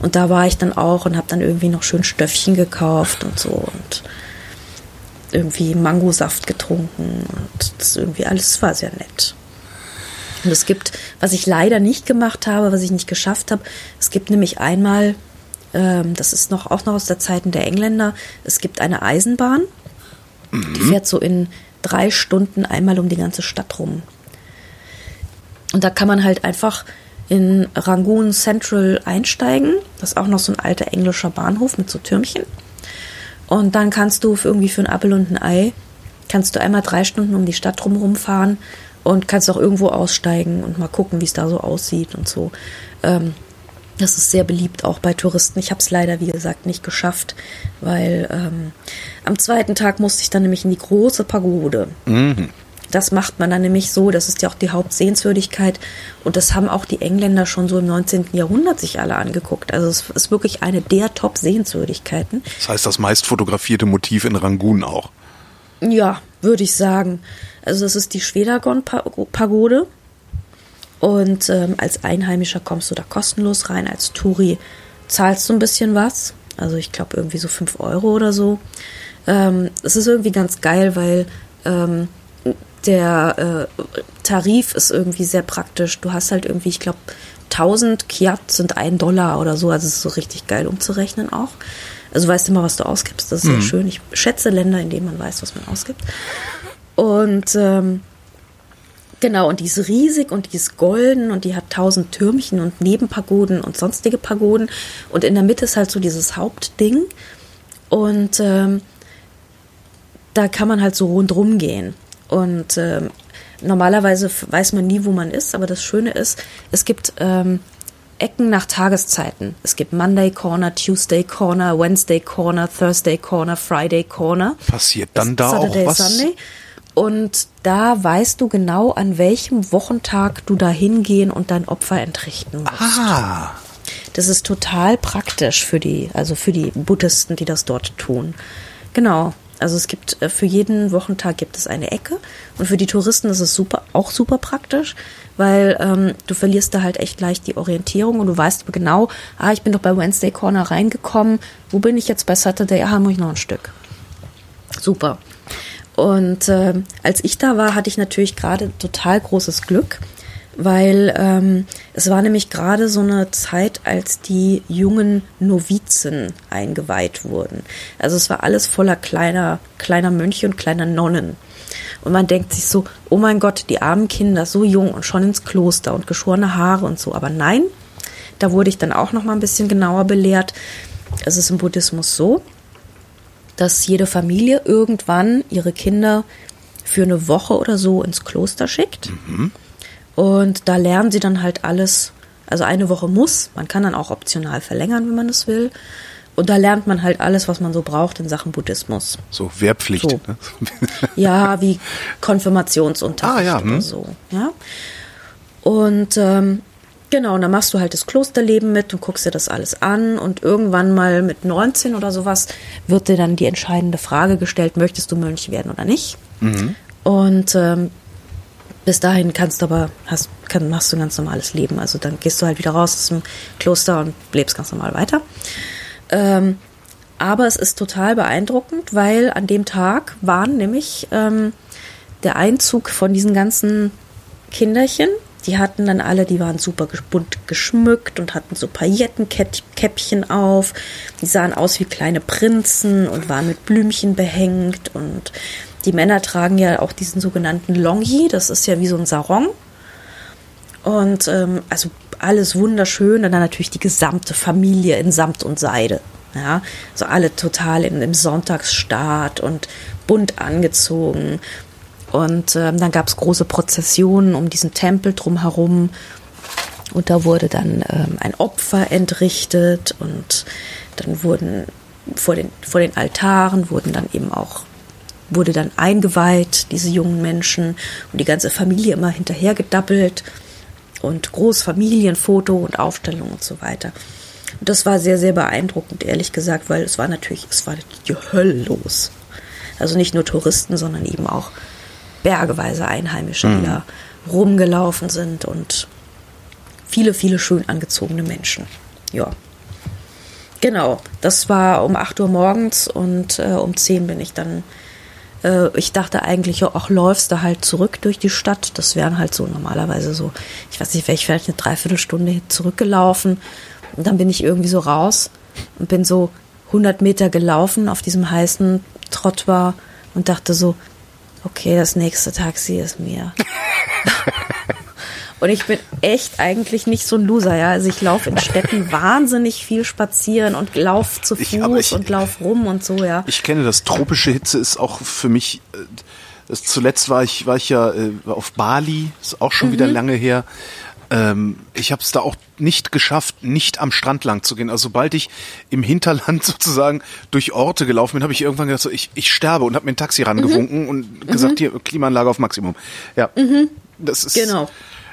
Und da war ich dann auch und habe dann irgendwie noch schön Stöffchen gekauft und so und irgendwie Mangosaft getrunken und das irgendwie alles war sehr nett. Und es gibt, was ich leider nicht gemacht habe, was ich nicht geschafft habe, es gibt nämlich einmal, ähm, das ist noch auch noch aus der Zeiten der Engländer, es gibt eine Eisenbahn, mhm. die fährt so in drei Stunden einmal um die ganze Stadt rum. Und da kann man halt einfach in Rangoon Central einsteigen. Das ist auch noch so ein alter englischer Bahnhof mit so Türmchen. Und dann kannst du irgendwie für ein Appel und ein Ei, kannst du einmal drei Stunden um die Stadt drumherum fahren und kannst auch irgendwo aussteigen und mal gucken, wie es da so aussieht und so. Ähm, das ist sehr beliebt auch bei Touristen. Ich habe es leider, wie gesagt, nicht geschafft, weil ähm, am zweiten Tag musste ich dann nämlich in die große Pagode. Mhm. Das macht man dann nämlich so, das ist ja auch die Hauptsehenswürdigkeit und das haben auch die Engländer schon so im 19. Jahrhundert sich alle angeguckt. Also es ist wirklich eine der Top-Sehenswürdigkeiten. Das heißt, das meist fotografierte Motiv in Rangoon auch. Ja, würde ich sagen. Also das ist die Schwedagon-Pagode. Und ähm, als Einheimischer kommst du da kostenlos rein. Als Touri zahlst du ein bisschen was. Also ich glaube irgendwie so 5 Euro oder so. Ähm, es ist irgendwie ganz geil, weil ähm, der äh, Tarif ist irgendwie sehr praktisch. Du hast halt irgendwie, ich glaube, 1000 Kiat sind ein Dollar oder so. Also es ist so richtig geil umzurechnen auch. Also weißt du mal, was du ausgibst. Das ist mhm. sehr schön. Ich schätze Länder, in denen man weiß, was man ausgibt. Und ähm, genau, und die ist riesig und die ist golden und die hat tausend Türmchen und Nebenpagoden und sonstige Pagoden. Und in der Mitte ist halt so dieses Hauptding. Und ähm, da kann man halt so rundrum gehen. Und ähm, normalerweise weiß man nie, wo man ist, aber das Schöne ist, es gibt ähm, Ecken nach Tageszeiten. Es gibt Monday Corner, Tuesday Corner, Wednesday Corner, Thursday Corner, Friday Corner. Passiert dann da Saturday, auch was? Sunday. Und da weißt du genau, an welchem Wochentag du da hingehen und dein Opfer entrichten musst. Ah. Das ist total praktisch für die, also für die Buddhisten, die das dort tun. Genau. Also es gibt äh, für jeden Wochentag gibt es eine Ecke und für die Touristen ist es super, auch super praktisch, weil ähm, du verlierst da halt echt leicht die Orientierung und du weißt genau, ah, ich bin doch bei Wednesday Corner reingekommen, wo bin ich jetzt bei Saturday? Ah, muss ich noch ein Stück. Super. Und äh, als ich da war, hatte ich natürlich gerade total großes Glück, weil ähm, es war nämlich gerade so eine Zeit, als die jungen Novizen eingeweiht wurden. Also es war alles voller kleiner, kleiner Mönche und kleiner Nonnen. Und man denkt sich so, oh mein Gott, die armen Kinder, so jung und schon ins Kloster und geschorene Haare und so. Aber nein, da wurde ich dann auch noch mal ein bisschen genauer belehrt. Es ist im Buddhismus so, dass jede Familie irgendwann ihre Kinder für eine Woche oder so ins Kloster schickt. Mhm. Und da lernen sie dann halt alles. Also eine Woche muss, man kann dann auch optional verlängern, wenn man es will. Und da lernt man halt alles, was man so braucht in Sachen Buddhismus. So Wehrpflicht. So. Ne? [laughs] ja, wie Konfirmationsunterricht ah, ja, hm. oder so. Ja. Und ähm, Genau, und dann machst du halt das Klosterleben mit und guckst dir das alles an und irgendwann mal mit 19 oder sowas wird dir dann die entscheidende Frage gestellt, möchtest du Mönch werden oder nicht? Mhm. Und ähm, bis dahin kannst du aber, hast, kann, machst du ein ganz normales Leben. Also dann gehst du halt wieder raus aus dem Kloster und lebst ganz normal weiter. Ähm, aber es ist total beeindruckend, weil an dem Tag waren nämlich ähm, der Einzug von diesen ganzen Kinderchen, die hatten dann alle, die waren super bunt geschmückt und hatten so Paillettenkäppchen auf. Die sahen aus wie kleine Prinzen und waren mit Blümchen behängt. Und die Männer tragen ja auch diesen sogenannten Longi, das ist ja wie so ein Sarong. Und ähm, also alles wunderschön. Und dann natürlich die gesamte Familie in Samt und Seide. Ja, so alle total in, im Sonntagsstaat und bunt angezogen. Und ähm, dann gab es große Prozessionen um diesen Tempel drumherum. Und da wurde dann ähm, ein Opfer entrichtet und dann wurden vor den, vor den Altaren wurden dann eben auch wurde dann eingeweiht, diese jungen Menschen und die ganze Familie immer hinterher gedappelt und Großfamilienfoto und Aufstellung und so weiter. Und das war sehr, sehr beeindruckend, ehrlich gesagt, weil es war natürlich, es war die Hölle los. Also nicht nur Touristen, sondern eben auch bergeweise Einheimische, die mhm. da rumgelaufen sind und viele, viele schön angezogene Menschen. Ja. Genau, das war um 8 Uhr morgens und äh, um 10 bin ich dann, äh, ich dachte eigentlich, ach, läufst du halt zurück durch die Stadt. Das wären halt so normalerweise so, ich weiß nicht, wäre ich vielleicht eine Dreiviertelstunde zurückgelaufen. Und dann bin ich irgendwie so raus und bin so 100 Meter gelaufen auf diesem heißen Trottoir und dachte so, okay, das nächste Taxi ist mir. [laughs] Und ich bin echt eigentlich nicht so ein Loser, ja. Also ich laufe in Städten [laughs] wahnsinnig viel spazieren und laufe zu Fuß ich, ich, und laufe rum und so, ja. Ich kenne das. Tropische Hitze ist auch für mich. Äh, das, zuletzt war ich war ich ja äh, auf Bali, ist auch schon mhm. wieder lange her. Ähm, ich habe es da auch nicht geschafft, nicht am Strand lang zu gehen. Also sobald ich im Hinterland [laughs] sozusagen durch Orte gelaufen bin, habe ich irgendwann gedacht, so, ich, ich sterbe und habe mir ein Taxi rangewunken mhm. und gesagt, mhm. hier Klimaanlage auf Maximum. Ja, mhm. das ist genau.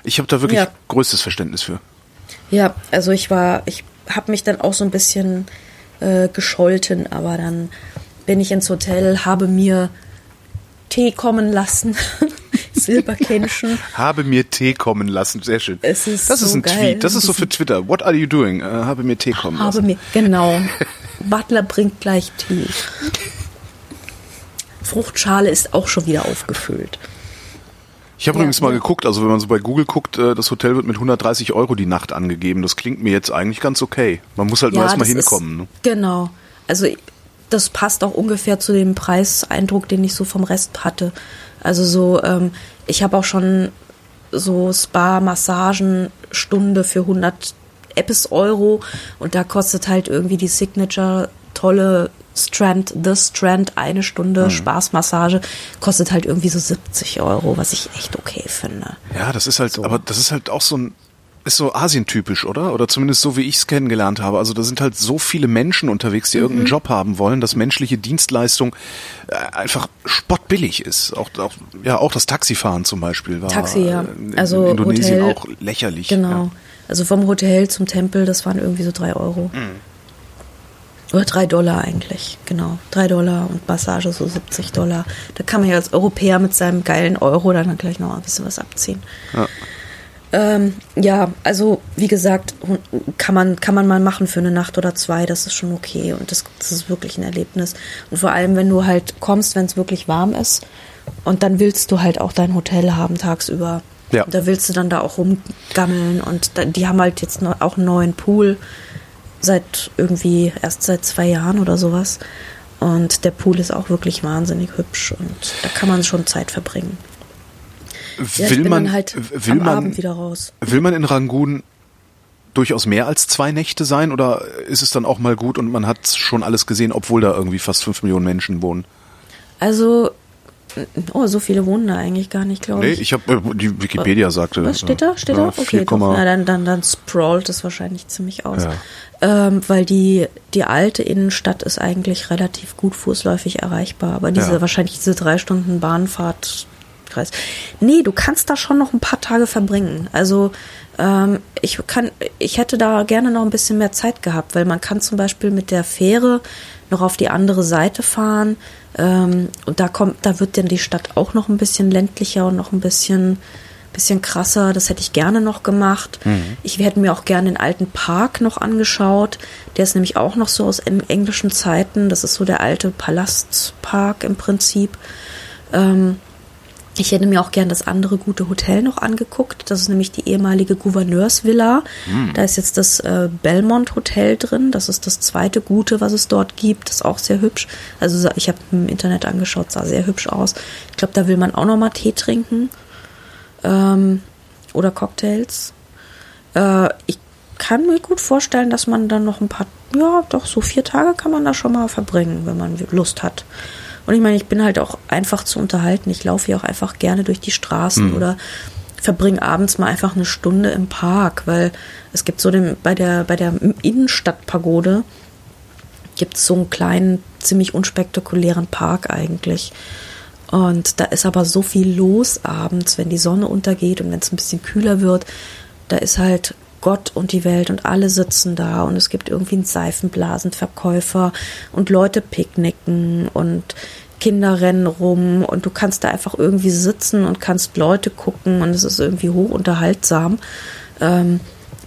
Ich habe da wirklich ja. größtes Verständnis für. Ja, also ich war, ich habe mich dann auch so ein bisschen äh, gescholten, aber dann bin ich ins Hotel, habe mir Tee kommen lassen. [laughs] Silberkännchen. habe mir Tee kommen lassen, sehr schön. Ist das so ist ein geil. Tweet, das ist so für Twitter. What are you doing? Uh, habe mir Tee kommen habe lassen. Mir, genau. [laughs] Butler bringt gleich Tee. Fruchtschale ist auch schon wieder aufgefüllt. Ich habe ja, übrigens mal ja. geguckt, also wenn man so bei Google guckt, äh, das Hotel wird mit 130 Euro die Nacht angegeben. Das klingt mir jetzt eigentlich ganz okay. Man muss halt ja, nur erstmal hinkommen. Ist, ne? Genau. Also das passt auch ungefähr zu dem Preiseindruck, den ich so vom Rest hatte. Also so, ähm, ich habe auch schon so Spa-Massagen Stunde für 100 Epis Euro und da kostet halt irgendwie die Signature tolle Strand, The Strand, eine Stunde mhm. Spaßmassage, kostet halt irgendwie so 70 Euro, was ich echt okay finde. Ja, das ist halt, so. aber das ist halt auch so ein, ist so asientypisch, oder? Oder zumindest so, wie ich es kennengelernt habe. Also da sind halt so viele Menschen unterwegs, die mhm. irgendeinen Job haben wollen, dass menschliche Dienstleistung äh, einfach spottbillig ist. Auch, auch, ja, auch das Taxifahren zum Beispiel war Taxi, ja. in, also in Indonesien Hotel, auch lächerlich. Genau. Ja. Also vom Hotel zum Tempel, das waren irgendwie so drei Euro. Mhm. Oder drei Dollar eigentlich, genau. Drei Dollar und Massage so 70 Dollar. Da kann man ja als Europäer mit seinem geilen Euro dann gleich noch ein bisschen was abziehen. Ja. Ähm, ja, also wie gesagt, kann man, kann man mal machen für eine Nacht oder zwei, das ist schon okay und das, das ist wirklich ein Erlebnis. Und vor allem, wenn du halt kommst, wenn es wirklich warm ist und dann willst du halt auch dein Hotel haben tagsüber. Ja. Da willst du dann da auch rumgammeln und da, die haben halt jetzt auch einen neuen Pool seit irgendwie erst seit zwei Jahren oder sowas. Und der Pool ist auch wirklich wahnsinnig hübsch und da kann man schon Zeit verbringen. Ja, will man halt will am man, Abend wieder raus. Will man in Rangoon durchaus mehr als zwei Nächte sein oder ist es dann auch mal gut und man hat schon alles gesehen, obwohl da irgendwie fast fünf Millionen Menschen wohnen? Also Oh, so viele wohnen da eigentlich gar nicht, glaube ich. Nee, ich habe äh, die Wikipedia sagte. Was steht da? Steht da? Okay, 4, doch, na, dann, dann, dann sprawlt es wahrscheinlich ziemlich aus. Ja. Ähm, weil die, die alte Innenstadt ist eigentlich relativ gut fußläufig erreichbar. Aber diese, ja. wahrscheinlich diese drei Stunden Bahnfahrt, Kreis. Nee, du kannst da schon noch ein paar Tage verbringen. Also ähm, ich kann, ich hätte da gerne noch ein bisschen mehr Zeit gehabt, weil man kann zum Beispiel mit der Fähre noch auf die andere Seite fahren. Ähm, und da kommt, da wird dann die Stadt auch noch ein bisschen ländlicher und noch ein bisschen, bisschen krasser. Das hätte ich gerne noch gemacht. Mhm. Ich hätte mir auch gerne den alten Park noch angeschaut. Der ist nämlich auch noch so aus englischen Zeiten. Das ist so der alte Palastpark im Prinzip. Ähm, ich hätte mir auch gern das andere gute Hotel noch angeguckt. Das ist nämlich die ehemalige Gouverneursvilla. Mhm. Da ist jetzt das äh, Belmont Hotel drin. Das ist das zweite gute, was es dort gibt. Das ist auch sehr hübsch. Also ich habe im Internet angeschaut, sah sehr hübsch aus. Ich glaube, da will man auch noch mal Tee trinken ähm, oder Cocktails. Äh, ich kann mir gut vorstellen, dass man dann noch ein paar, ja, doch so vier Tage kann man da schon mal verbringen, wenn man Lust hat. Und ich meine, ich bin halt auch einfach zu unterhalten. Ich laufe hier auch einfach gerne durch die Straßen Mhm. oder verbringe abends mal einfach eine Stunde im Park, weil es gibt so den, bei der, bei der Innenstadtpagode gibt es so einen kleinen, ziemlich unspektakulären Park eigentlich. Und da ist aber so viel los abends, wenn die Sonne untergeht und wenn es ein bisschen kühler wird. Da ist halt Gott und die Welt und alle sitzen da und es gibt irgendwie einen Seifenblasenverkäufer und Leute picknicken und Kinder rennen rum und du kannst da einfach irgendwie sitzen und kannst Leute gucken und es ist irgendwie hochunterhaltsam. Ähm,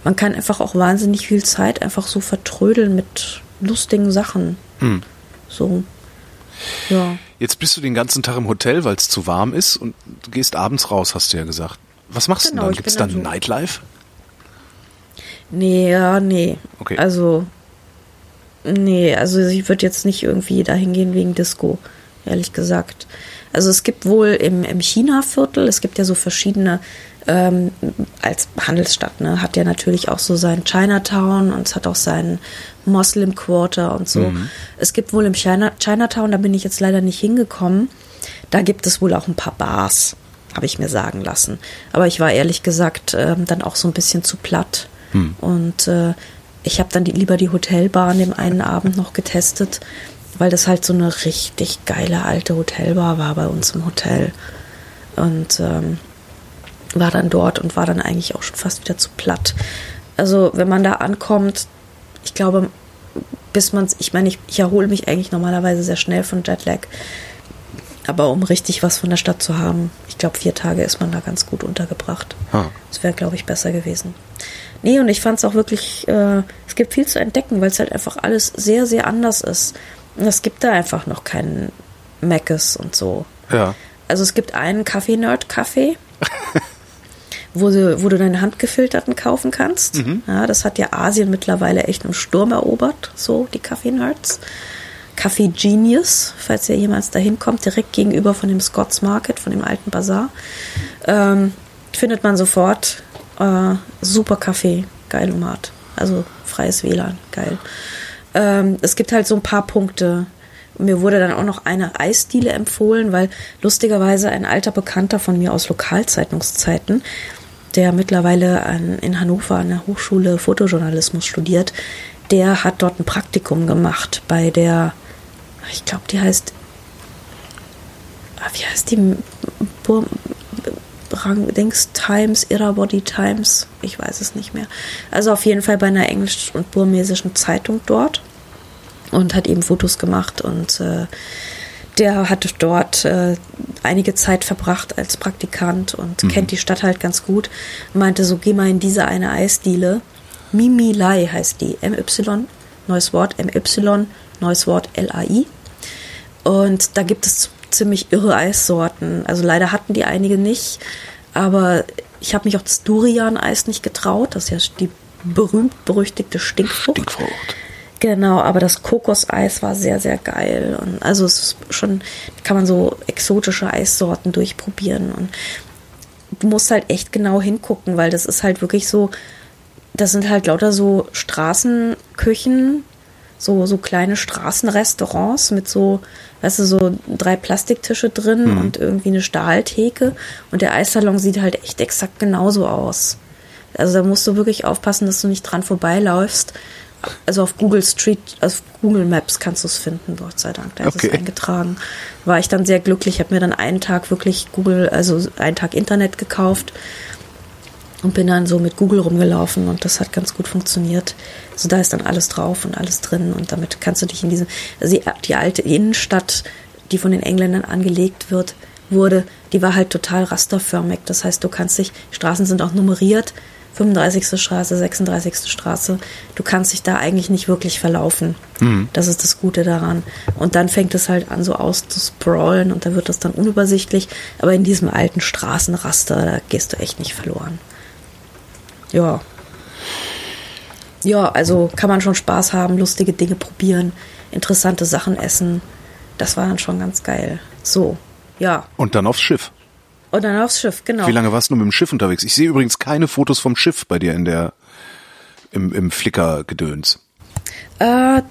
man kann einfach auch wahnsinnig viel Zeit einfach so vertrödeln mit lustigen Sachen. So. Ja. Jetzt bist du den ganzen Tag im Hotel, weil es zu warm ist und du gehst abends raus, hast du ja gesagt. Was machst Genau, du dann? Gibt's bin dann dann so- Nightlife? Nee, ja, nee. Okay. Also, nee, also ich würde jetzt nicht irgendwie dahin gehen wegen Disco, ehrlich gesagt. Also es gibt wohl im, im China-Viertel, es gibt ja so verschiedene, ähm, als Handelsstadt, ne, hat ja natürlich auch so sein Chinatown und es hat auch seinen Muslim Quarter und so. Es gibt wohl im China, Chinatown, da bin ich jetzt leider nicht hingekommen, da gibt es wohl auch ein paar Bars, habe ich mir sagen lassen. Aber ich war ehrlich gesagt ähm, dann auch so ein bisschen zu platt. Und äh, ich habe dann die, lieber die Hotelbar an dem einen Abend noch getestet, weil das halt so eine richtig geile alte Hotelbar war bei uns im Hotel. Und ähm, war dann dort und war dann eigentlich auch schon fast wieder zu platt. Also wenn man da ankommt, ich glaube, bis man ich meine, ich, ich erhole mich eigentlich normalerweise sehr schnell von Jetlag. Aber um richtig was von der Stadt zu haben, ich glaube, vier Tage ist man da ganz gut untergebracht. Ah. Das wäre, glaube ich, besser gewesen. Nee, und ich fand es auch wirklich, äh, es gibt viel zu entdecken, weil es halt einfach alles sehr, sehr anders ist. Und es gibt da einfach noch keinen Meckes und so. Ja. Also es gibt einen Kaffee-Nerd-Café, [laughs] wo du, wo du deinen handgefilterten kaufen kannst. Ja, das hat ja Asien mittlerweile echt im Sturm erobert, so die Kaffee-Nerds. Café Genius, falls ihr jemals dahin kommt, direkt gegenüber von dem Scott's Market, von dem alten Bazar. Ähm, findet man sofort. Äh, super Kaffee, geil Umat. Also freies WLAN, geil. Ähm, es gibt halt so ein paar Punkte. Mir wurde dann auch noch eine Eisdiele empfohlen, weil lustigerweise ein alter Bekannter von mir aus Lokalzeitungszeiten, der mittlerweile an, in Hannover an der Hochschule Fotojournalismus studiert, der hat dort ein Praktikum gemacht bei der, ich glaube, die heißt, ah, wie heißt die? Dings Times, Irabody Times, ich weiß es nicht mehr. Also auf jeden Fall bei einer englisch- und burmesischen Zeitung dort und hat eben Fotos gemacht und äh, der hat dort äh, einige Zeit verbracht als Praktikant und kennt die Stadt halt ganz gut. Meinte so, geh mal in diese eine Eisdiele. Mimi Lai heißt die. MY, neues Wort, MY, neues Wort LAI. Und da gibt es ziemlich irre Eissorten. Also leider hatten die einige nicht, aber ich habe mich auch das Durian-Eis nicht getraut. Das ist ja die berühmt-berüchtigte Stinkfrucht. Stinkfrucht. Genau, aber das Kokoseis war sehr, sehr geil. Und also es ist schon, kann man so exotische Eissorten durchprobieren. Und du musst halt echt genau hingucken, weil das ist halt wirklich so, das sind halt lauter so Straßenküchen, so, so kleine Straßenrestaurants mit so, weißt du, so drei Plastiktische drin und irgendwie eine Stahltheke. Und der Eissalon sieht halt echt exakt genauso aus. Also da musst du wirklich aufpassen, dass du nicht dran vorbeiläufst. Also auf Google Street, auf Google Maps kannst du es finden, Gott sei Dank. Da ist Okay. es eingetragen. War ich dann sehr glücklich. habe mir dann einen Tag wirklich Google, also einen Tag Internet gekauft und bin dann so mit Google rumgelaufen und das hat ganz gut funktioniert. Also da ist dann alles drauf und alles drin und damit kannst du dich in diesem, also die, die alte Innenstadt, die von den Engländern angelegt wird, wurde, die war halt total rasterförmig. Das heißt, du kannst dich, Straßen sind auch nummeriert, 35. Straße, 36. Straße. Du kannst dich da eigentlich nicht wirklich verlaufen. Das ist das Gute daran. Und dann fängt es halt an, so auszusprawlen und da wird das dann unübersichtlich. Aber in diesem alten Straßenraster, da gehst du echt nicht verloren. Ja. Ja, also kann man schon Spaß haben, lustige Dinge probieren, interessante Sachen essen. Das war dann schon ganz geil. So, ja. Und dann aufs Schiff. Und dann aufs Schiff, genau. Wie lange warst du mit dem Schiff unterwegs? Ich sehe übrigens keine Fotos vom Schiff bei dir in der im, im Flickr-Gedöns. Äh,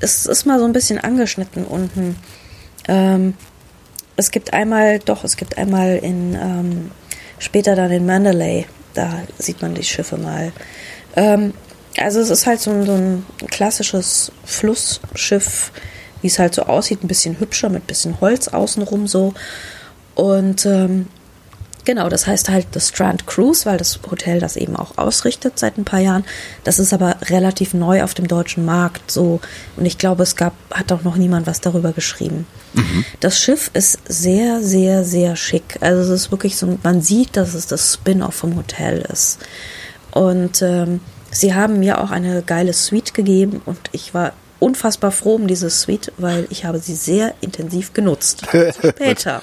es ist mal so ein bisschen angeschnitten unten. Ähm, es gibt einmal, doch, es gibt einmal in, ähm, später dann in Mandalay, da sieht man die Schiffe mal. Ähm, also es ist halt so, so ein klassisches Flussschiff, wie es halt so aussieht, ein bisschen hübscher, mit bisschen Holz außenrum so. Und ähm, Genau, das heißt halt das Strand Cruise, weil das Hotel das eben auch ausrichtet seit ein paar Jahren. Das ist aber relativ neu auf dem deutschen Markt so und ich glaube, es gab hat auch noch niemand was darüber geschrieben. Mhm. Das Schiff ist sehr sehr sehr schick. Also es ist wirklich so man sieht, dass es das Spin-off vom Hotel ist. Und ähm, sie haben mir auch eine geile Suite gegeben und ich war unfassbar froh um diese Suite, weil ich habe sie sehr intensiv genutzt. [laughs] Später.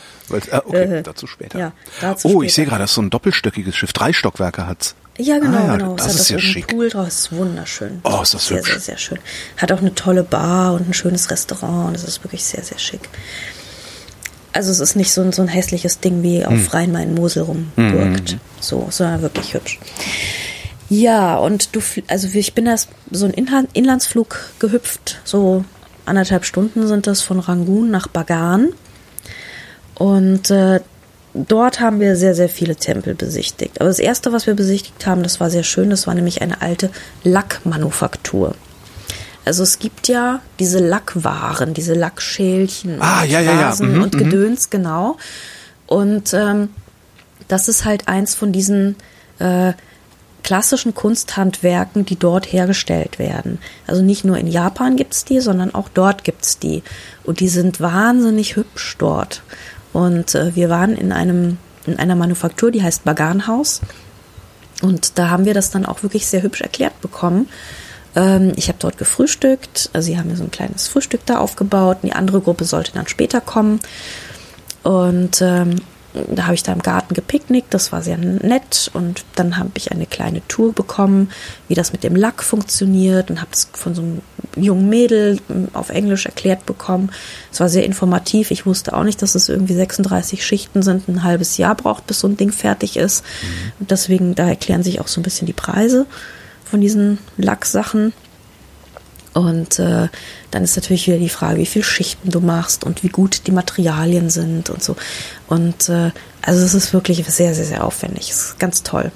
ah, okay, äh, dazu später. Ja, dazu oh, später. ich sehe gerade, das ist so ein doppelstöckiges Schiff. Drei Stockwerke hat's. Ja, genau, ah, ja, genau. Das, das ist ja schick. Pool draus. ist wunderschön. Oh, ist das sehr, hübsch. Sehr, sehr schön. Hat auch eine tolle Bar und ein schönes Restaurant. Und das ist wirklich sehr, sehr schick. Also es ist nicht so ein, so ein hässliches Ding wie auf hm. Rhein-Main-Mosel rumwirkt. Hm. So, sondern wirklich hübsch. Ja, und du, also ich bin das so ein Inlandsflug gehüpft, so anderthalb Stunden sind das von Rangoon nach Bagan. Und äh, dort haben wir sehr, sehr viele Tempel besichtigt. Aber das erste, was wir besichtigt haben, das war sehr schön, das war nämlich eine alte Lackmanufaktur. Also es gibt ja diese Lackwaren, diese Lackschälchen ah, und ja, ja, ja. Mhm, und mhm. Gedöns, genau. Und ähm, das ist halt eins von diesen äh, klassischen Kunsthandwerken, die dort hergestellt werden. Also nicht nur in Japan gibt's die, sondern auch dort gibt's die. Und die sind wahnsinnig hübsch dort. Und äh, wir waren in einem in einer Manufaktur, die heißt Baganhaus. Und da haben wir das dann auch wirklich sehr hübsch erklärt bekommen. Ähm, ich habe dort gefrühstückt. Also sie haben mir so ein kleines Frühstück da aufgebaut. Und die andere Gruppe sollte dann später kommen. Und ähm, da habe ich da im Garten gepicknickt, das war sehr nett und dann habe ich eine kleine Tour bekommen, wie das mit dem Lack funktioniert und habe es von so einem jungen Mädel hm, auf Englisch erklärt bekommen. Es war sehr informativ. Ich wusste auch nicht, dass es irgendwie 36 Schichten sind, ein halbes Jahr braucht, bis so ein Ding fertig ist. Mhm. Und deswegen, da erklären sich auch so ein bisschen die Preise von diesen Lacksachen. Und äh, dann ist natürlich wieder die Frage, wie viel Schichten du machst und wie gut die Materialien sind und so. Und äh, also es ist wirklich sehr, sehr, sehr aufwendig. Es ist ganz toll.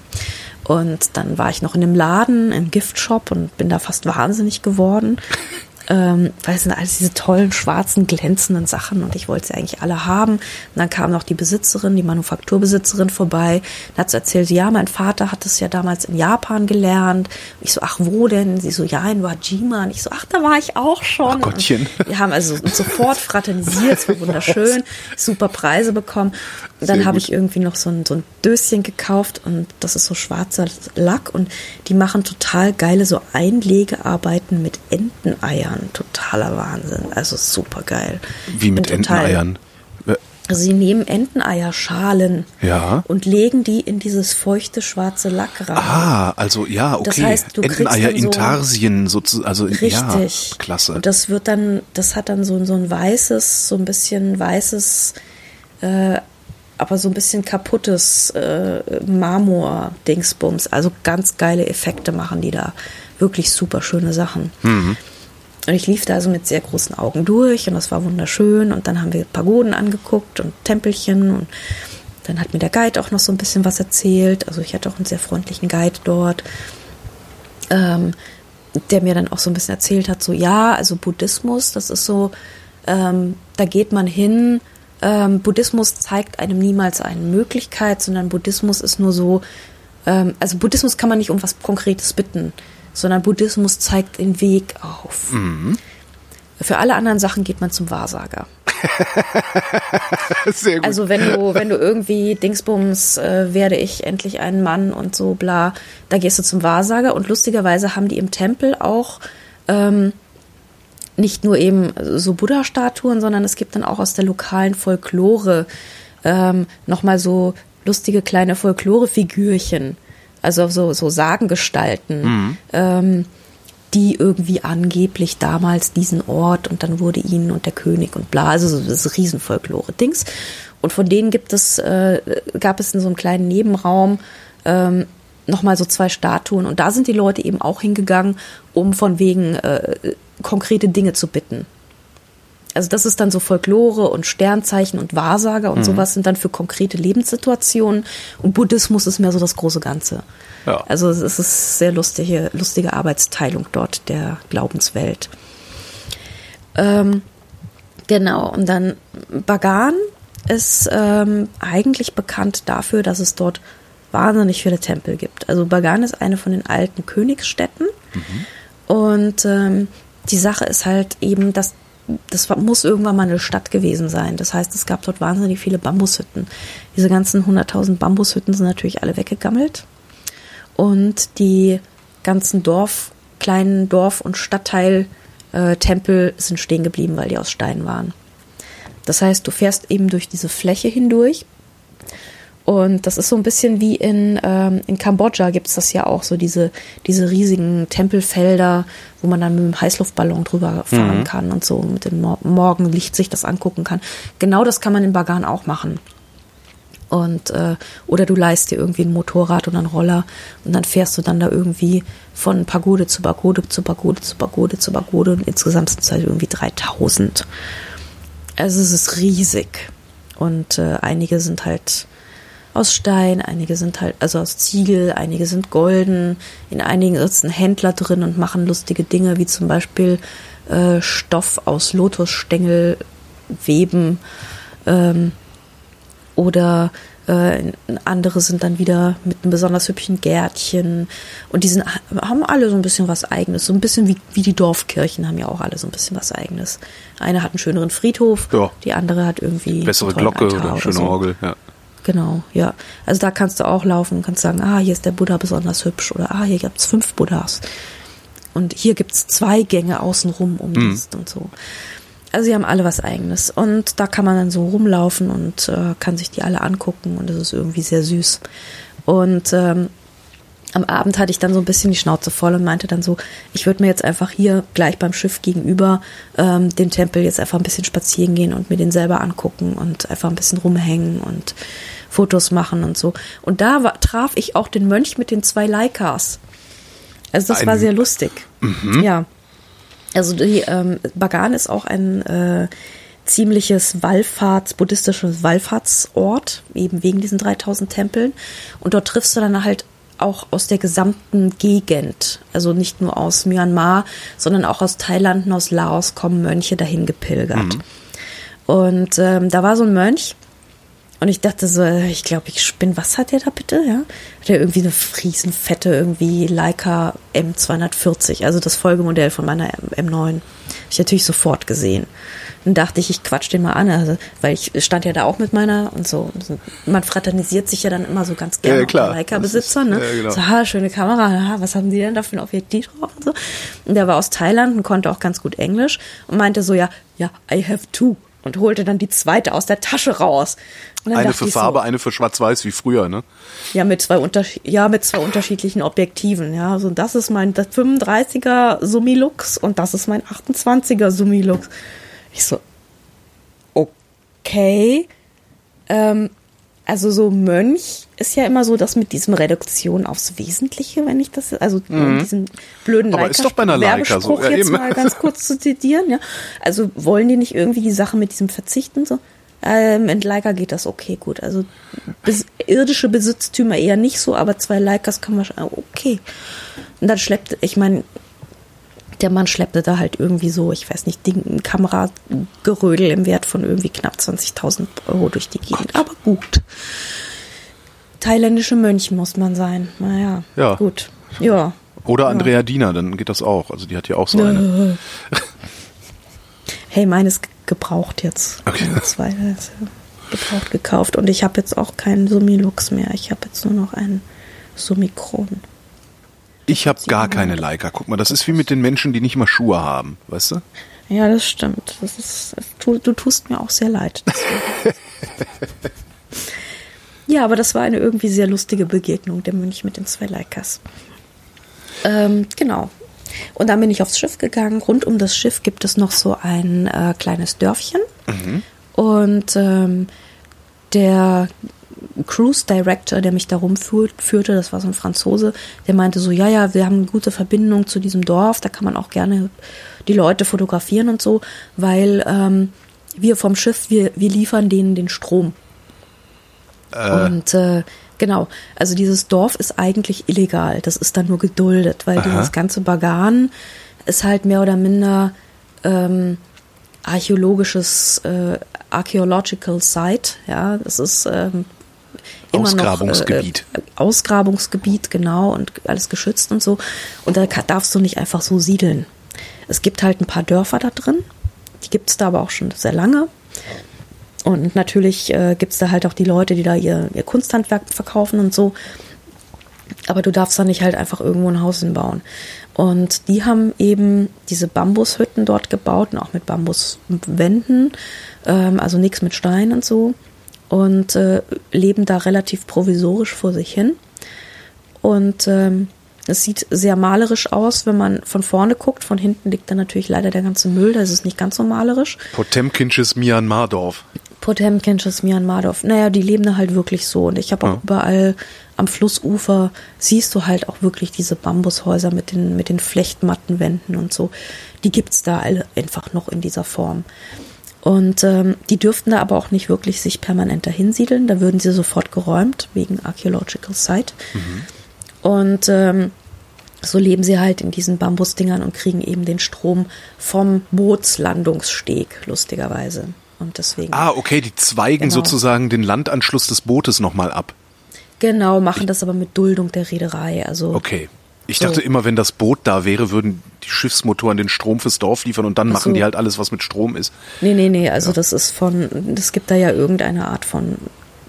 Und dann war ich noch in einem Laden, im Giftshop und bin da fast wahnsinnig geworden [laughs] ähm, weil es sind alles diese tollen, schwarzen, glänzenden Sachen und ich wollte sie eigentlich alle haben. Und dann kam noch die Besitzerin, die Manufakturbesitzerin vorbei und hat so erzählt, ja, mein Vater hat es ja damals in Japan gelernt. ich so, ach, wo denn? Sie so, ja, in Wajima. Und ich so, ach, da war ich auch schon. Ach Gottchen. Und wir haben also sofort fraternisiert, es war wunderschön, [laughs] super Preise bekommen. Dann habe ich irgendwie noch so ein, so ein Döschen gekauft und das ist so schwarzer Lack und die machen total geile so Einlegearbeiten mit Enteneiern. Totaler Wahnsinn. Also super geil. Wie mit Enteneiern? Sie nehmen Enteneierschalen ja. und legen die in dieses feuchte schwarze Lack rein. Ah, also ja, okay. Das heißt, du Enteneier so Intarsien sozusagen, also richtig. ja, klasse. Und das wird dann, das hat dann so, so ein weißes, so ein bisschen weißes äh, aber so ein bisschen kaputtes äh, Marmor-Dingsbums. Also ganz geile Effekte machen die da. Wirklich super schöne Sachen. Mhm. Und ich lief da also mit sehr großen Augen durch und das war wunderschön. Und dann haben wir Pagoden angeguckt und Tempelchen und dann hat mir der Guide auch noch so ein bisschen was erzählt. Also ich hatte auch einen sehr freundlichen Guide dort, ähm, der mir dann auch so ein bisschen erzählt hat, so ja, also Buddhismus, das ist so, ähm, da geht man hin, ähm, Buddhismus zeigt einem niemals eine Möglichkeit, sondern Buddhismus ist nur so, ähm, also Buddhismus kann man nicht um was Konkretes bitten, sondern Buddhismus zeigt den Weg auf. Mhm. Für alle anderen Sachen geht man zum Wahrsager. [laughs] Sehr gut. Also wenn du, wenn du irgendwie Dingsbums äh, werde ich endlich ein Mann und so bla, da gehst du zum Wahrsager und lustigerweise haben die im Tempel auch ähm, nicht nur eben so Buddha-Statuen, sondern es gibt dann auch aus der lokalen Folklore ähm, nochmal so lustige kleine Folklore-Figürchen, also so, so Sagengestalten, mhm. ähm, die irgendwie angeblich damals diesen Ort und dann wurde ihnen und der König und bla, also so das Riesenfolklore-Dings. Und von denen gibt es, äh, gab es in so einem kleinen Nebenraum ähm, nochmal so zwei Statuen und da sind die Leute eben auch hingegangen, um von wegen äh, konkrete Dinge zu bitten. Also das ist dann so Folklore und Sternzeichen und Wahrsager und sowas sind dann für konkrete Lebenssituationen und Buddhismus ist mehr so das große Ganze. Ja. Also es ist sehr lustige, lustige Arbeitsteilung dort der Glaubenswelt. Ähm, genau, und dann Bagan ist ähm, eigentlich bekannt dafür, dass es dort wahnsinnig viele Tempel gibt. Also Bagan ist eine von den alten Königsstädten. Und ähm, die Sache ist halt eben, dass das muss irgendwann mal eine Stadt gewesen sein. Das heißt, es gab dort wahnsinnig viele Bambushütten. Diese ganzen 100.000 Bambushütten sind natürlich alle weggegammelt. Und die ganzen Dorf, kleinen Dorf- und Stadtteil-Tempel sind stehen geblieben, weil die aus Stein waren. Das heißt, du fährst eben durch diese Fläche hindurch. Und das ist so ein bisschen wie in, ähm, in Kambodscha gibt es das ja auch, so diese, diese riesigen Tempelfelder, wo man dann mit dem Heißluftballon drüber fahren kann und so mit dem Mor Morgenlicht sich das angucken kann. Genau das kann man in Bagan auch machen. Und äh, oder du leist dir irgendwie ein Motorrad oder einen Roller und dann fährst du dann da irgendwie von Pagode zu Pagode zu Pagode zu Pagode zu Pagode und insgesamt sind es halt irgendwie 3000. Also es ist riesig und äh, einige sind halt aus Stein, einige sind halt also aus Ziegel, einige sind golden, in einigen sitzen Händler drin und machen lustige Dinge wie zum Beispiel äh, Stoff aus Lotusstängel weben. Ähm, oder äh, andere sind dann wieder mit einem besonders hübschen Gärtchen. Und die sind, haben alle so ein bisschen was Eigenes. So ein bisschen wie, wie die Dorfkirchen haben ja auch alle so ein bisschen was Eigenes. Eine hat einen schöneren Friedhof, Ja. die andere hat irgendwie. Bessere Glocke Altar oder schöne so. Orgel. Ja. Genau, ja. Also da kannst du auch laufen und kannst sagen, ah, hier ist der Buddha besonders hübsch oder ah, hier gibt's fünf Buddhas. Und hier gibt's zwei Gänge außenrum um das und so. Also sie haben alle was eigenes. Und da kann man dann so rumlaufen und äh, kann sich die alle angucken und das ist irgendwie sehr süß. Und ähm, am Abend hatte ich dann so ein bisschen die Schnauze voll und meinte dann so, ich würde mir jetzt einfach hier gleich beim Schiff gegenüber ähm, dem Tempel jetzt einfach ein bisschen spazieren gehen und mir den selber angucken und einfach ein bisschen rumhängen und Fotos machen und so. Und da war, traf ich auch den Mönch mit den zwei Leikas. Also das Ein- war sehr lustig. Ja. Also die ähm, Bagan ist auch ein äh, ziemliches Wallfahrts, buddhistisches Wallfahrtsort, eben wegen diesen 3000 Tempeln. Und dort triffst du dann halt auch aus der gesamten Gegend, also nicht nur aus Myanmar, sondern auch aus Thailand und aus Laos kommen Mönche dahin gepilgert. Und ähm, da war so ein Mönch, und ich dachte so, ich glaube, ich spinne. Was hat der da bitte? Ja? Hat er irgendwie eine riesenfette, irgendwie Leica M240, also das Folgemodell von meiner M- M9. Hab ich natürlich sofort gesehen. Dann dachte ich, ich quatsch den mal an, also, weil ich stand ja da auch mit meiner und so. Und so. Man fraternisiert sich ja dann immer so ganz gerne Ja, mit klar. Leica-Besitzer. Ne? Ja, genau. So, ha, schöne Kamera, ha, was haben die denn da für ein Objektiv drauf und so. Und der war aus Thailand und konnte auch ganz gut Englisch und meinte so, ja, ja, I have two. Und holte dann die zweite aus der Tasche raus. Und Eine für ich so, Farbe, eine für Schwarz-Weiß, wie früher, ne? ja, mit zwei Unterschied ja, mit zwei unterschiedlichen Objektiven, ja. Also das ist mein das 35er Summilux und das ist mein 28er Summilux. Ich so, okay. Ähm, also so Mönch ist ja immer so das mit diesem Reduktion aufs Wesentliche, wenn ich das, also diesen blöden Mhm. Aber ist doch bei einer Leica so, Werbespruch ja, jetzt eben. mal ganz [laughs] kurz zu zitieren, ja. Also wollen die nicht irgendwie die Sache mit diesem Verzichten so? Ähm, in Leica geht das okay, gut. Also bes irdische Besitztümer eher nicht so, aber zwei Leicas kann man schon, okay. Und dann schleppte, ich meine, der Mann schleppte da halt irgendwie so, ich weiß nicht, Ding, ein Kameragerödel im Wert von irgendwie knapp 20.000 Euro durch die Gegend. Aber gut. Thailändische Mönch muss man sein. Naja, Ja. gut. Ja. Oder Andrea Diener, dann geht das auch. Also die hat ja auch so eine. [laughs] Hey, meines ge- gebraucht jetzt. Okay. Also Zwei äh, gebraucht gekauft. Und ich habe jetzt auch keinen Summilux mehr. Ich habe jetzt nur noch einen Summikron. Ich habe gar keine Leica. Guck mal, das ist wie mit den Menschen, die nicht mal Schuhe haben, weißt du? Ja, das stimmt. Das ist, tu, du tust mir auch sehr leid. [laughs] ja, aber das war eine irgendwie sehr lustige Begegnung, der Mönch mit den zwei Leicas. Ähm, genau. Und dann bin ich aufs Schiff gegangen. Rund um das Schiff gibt es noch so ein äh, kleines Dörfchen. Und ähm, der Cruise Director, der mich da rumführte, das war so ein Franzose, der meinte so, ja, ja, wir haben eine gute Verbindung zu diesem Dorf, da kann man auch gerne die Leute fotografieren und so, weil ähm, wir vom Schiff, wir, wir liefern denen den Strom. Äh. Und äh, genau, also dieses Dorf ist eigentlich illegal, das ist dann nur geduldet, weil Aha. dieses ganze Bagan ist halt mehr oder minder ähm, archäologisches äh, Archaeological Site, ja, das ist ähm, immer Ausgrabungsgebiet. Noch, äh, Ausgrabungsgebiet, genau, und alles geschützt und so. Und da darfst du nicht einfach so siedeln. Es gibt halt ein paar Dörfer da drin, die gibt es da aber auch schon sehr lange. Und natürlich äh, gibt es da halt auch die Leute, die da ihr, ihr Kunsthandwerk verkaufen und so. Aber du darfst da nicht halt einfach irgendwo ein Haus hinbauen. Und die haben eben diese Bambushütten dort gebaut und auch mit Bambuswänden, ähm, also nichts mit Stein und so. Und äh, leben da relativ provisorisch vor sich hin. Und ähm, es sieht sehr malerisch aus, wenn man von vorne guckt. Von hinten liegt dann natürlich leider der ganze Müll, da ist es nicht ganz so malerisch. Potemkinsches Myanmar-Dorf. Potemkinsches Myanmar-Dorf. Naja, die leben da halt wirklich so. Und ich habe auch ja. überall am Flussufer siehst du halt auch wirklich diese Bambushäuser mit den, mit den Flechtmattenwänden und so. Die gibt's da alle einfach noch in dieser Form. Und ähm, die dürften da aber auch nicht wirklich sich permanent dahinsiedeln. Da würden sie sofort geräumt, wegen Archaeological Site. Mhm. Und ähm, so leben sie halt in diesen Bambusdingern und kriegen eben den Strom vom Bootslandungssteg, lustigerweise. Und deswegen. Ah, okay, die zweigen genau. sozusagen den Landanschluss des Bootes nochmal ab. Genau, machen das aber mit Duldung der Reederei. Also okay. Ich so. dachte immer, wenn das Boot da wäre, würden die Schiffsmotoren den Strom fürs Dorf liefern und dann machen so. die halt alles, was mit Strom ist. Nee, nee, nee, also ja. das ist von, es gibt da ja irgendeine Art von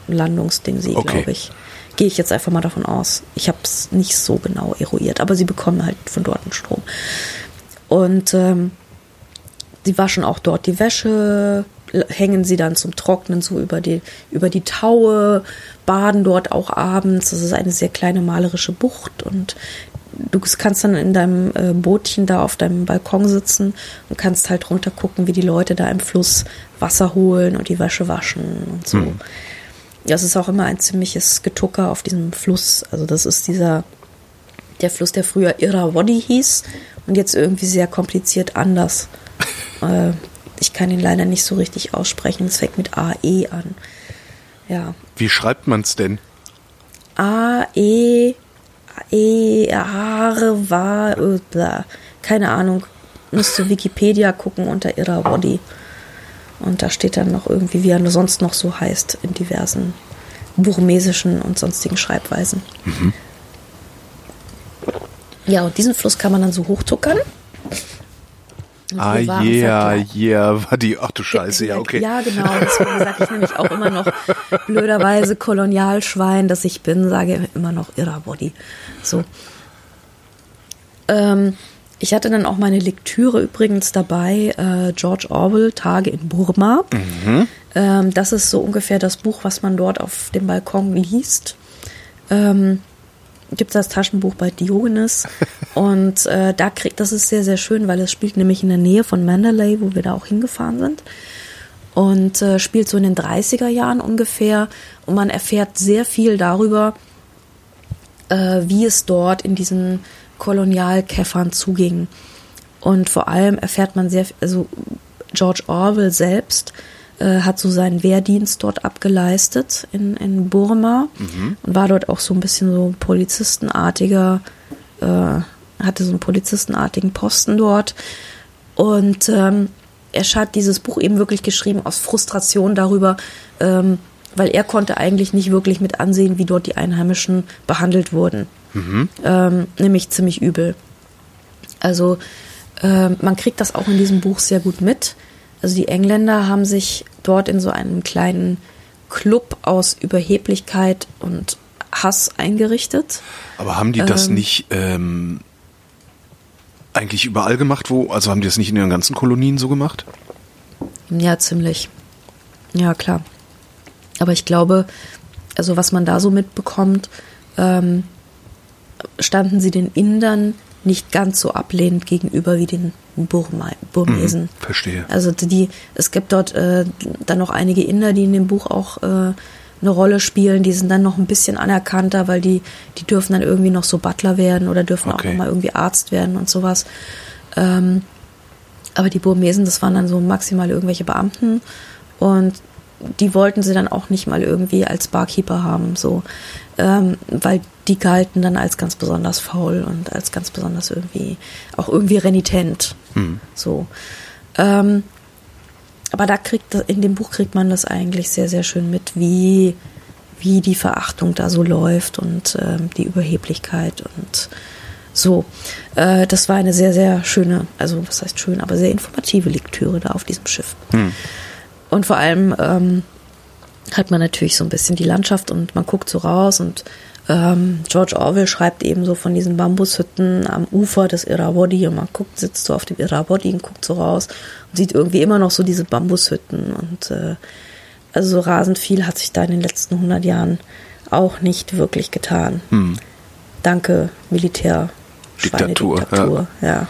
Landungsding, okay. glaube ich. Gehe ich jetzt einfach mal davon aus. Ich habe es nicht so genau eruiert, aber sie bekommen halt von dort einen Strom. Und ähm, sie waschen auch dort die Wäsche, hängen sie dann zum Trocknen so über die, über die Taue, baden dort auch abends. Das ist eine sehr kleine malerische Bucht und du kannst dann in deinem äh, Bootchen da auf deinem Balkon sitzen und kannst halt runter gucken, wie die Leute da im Fluss Wasser holen und die Wäsche waschen und so. Hm. Das ist auch immer ein ziemliches Getucker auf diesem Fluss. Also das ist dieser, der Fluss, der früher Irrawaddy hieß und jetzt irgendwie sehr kompliziert anders. [laughs] äh, ich kann ihn leider nicht so richtig aussprechen. Es fängt mit AE an. Ja. Wie schreibt man es denn? A, E, Haare, war, bla. Keine Ahnung. Müsste Wikipedia gucken unter Irrawaddy. Und da steht dann noch irgendwie, wie er sonst noch so heißt, in diversen burmesischen und sonstigen Schreibweisen. Mhm. Ja, und diesen Fluss kann man dann so hochtuckern. Ah, yeah, yeah, war die, ach du Scheiße, ja, okay. Ja, genau, deswegen sage ich nämlich auch immer noch blöderweise Kolonialschwein, dass ich bin, sage immer noch Irrabody. So. Ähm, ich hatte dann auch meine Lektüre übrigens dabei, äh, George Orwell, Tage in Burma. Mhm. Ähm, das ist so ungefähr das Buch, was man dort auf dem Balkon liest. Ähm, gibt es das Taschenbuch bei Diogenes. [laughs] und äh, da kriegt, das ist sehr, sehr schön, weil es spielt nämlich in der Nähe von Mandalay, wo wir da auch hingefahren sind. Und äh, spielt so in den 30er Jahren ungefähr. Und man erfährt sehr viel darüber, äh, wie es dort in diesen Kolonialkäffern zuging. Und vor allem erfährt man sehr, also George Orwell selbst äh, hat so seinen Wehrdienst dort abgeleistet in, in Burma mhm. und war dort auch so ein bisschen so polizistenartiger, äh, hatte so einen polizistenartigen Posten dort. Und ähm, er hat dieses Buch eben wirklich geschrieben aus Frustration darüber, ähm, weil er konnte eigentlich nicht wirklich mit ansehen, wie dort die Einheimischen behandelt wurden. Mhm. Ähm, nämlich ziemlich übel. Also äh, man kriegt das auch in diesem Buch sehr gut mit. Also die Engländer haben sich dort in so einem kleinen Club aus Überheblichkeit und Hass eingerichtet. Aber haben die das ähm, nicht ähm, eigentlich überall gemacht, wo, also haben die das nicht in ihren ganzen Kolonien so gemacht? Ja, ziemlich. Ja, klar. Aber ich glaube, also was man da so mitbekommt, ähm, standen sie den Indern nicht ganz so ablehnend gegenüber wie den Burma, Burmesen. Mhm, verstehe. Also die, es gibt dort äh, dann noch einige Inder, die in dem Buch auch äh, eine Rolle spielen. Die sind dann noch ein bisschen anerkannter, weil die, die dürfen dann irgendwie noch so Butler werden oder dürfen Okay. auch noch mal irgendwie Arzt werden und sowas. Ähm, aber die Burmesen, das waren dann so maximal irgendwelche Beamten und die wollten sie dann auch nicht mal irgendwie als Barkeeper haben, so, ähm, weil die galten dann als ganz besonders faul und als ganz besonders irgendwie auch irgendwie renitent, so. Ähm, aber da kriegt in dem Buch kriegt man das eigentlich sehr sehr schön mit, wie wie die Verachtung da so läuft und ähm, die Überheblichkeit und so. Äh, das war eine sehr sehr schöne, also was heißt schön, aber sehr informative Lektüre da auf diesem Schiff. Und vor allem ähm, hat man natürlich so ein bisschen die Landschaft und man guckt so raus und ähm, George Orwell schreibt eben so von diesen Bambushütten am Ufer des Irrawaddy und man guckt, sitzt so auf dem Irrawaddy und guckt so raus und sieht irgendwie immer noch so diese Bambushütten und äh, also so rasend viel hat sich da in den letzten 100 Jahren auch nicht wirklich getan. Danke Militär, Diktatur, Schweinediktatur, ja.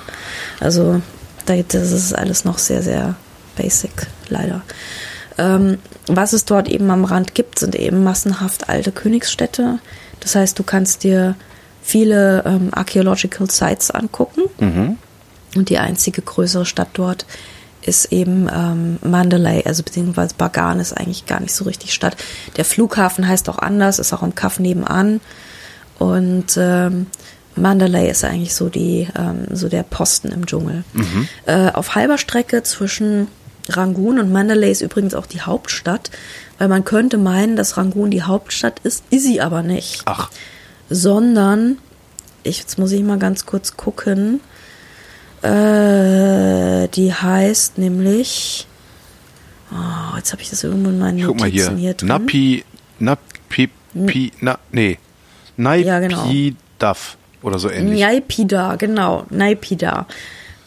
Also da, das ist alles noch sehr, sehr basic, leider. Ähm, was es dort eben am Rand gibt, sind eben massenhaft alte Königsstädte. Das heißt, du kannst dir viele ähm, Archaeological Sites angucken. Und die einzige größere Stadt dort ist eben ähm, Mandalay, also beziehungsweise Bagan ist eigentlich gar nicht so richtig Stadt. Der Flughafen heißt auch anders, ist auch im Kaff nebenan. Und ähm, Mandalay ist eigentlich so die ähm, so der Posten im Dschungel. Äh, auf halber Strecke zwischen Rangoon und Mandalay ist übrigens auch die Hauptstadt, weil man könnte meinen, dass Rangoon die Hauptstadt ist, ist sie aber nicht Ach, sondern ich, jetzt muss ich mal ganz kurz gucken. Äh, die heißt nämlich. Oh, jetzt habe ich das irgendwo in meinen guck mal hier. Notizen hier drin. Napi, Napi, Pi, na, nee. Ja, genau. Naipidaf oder so ähnlich. Naipida, genau, Naipida.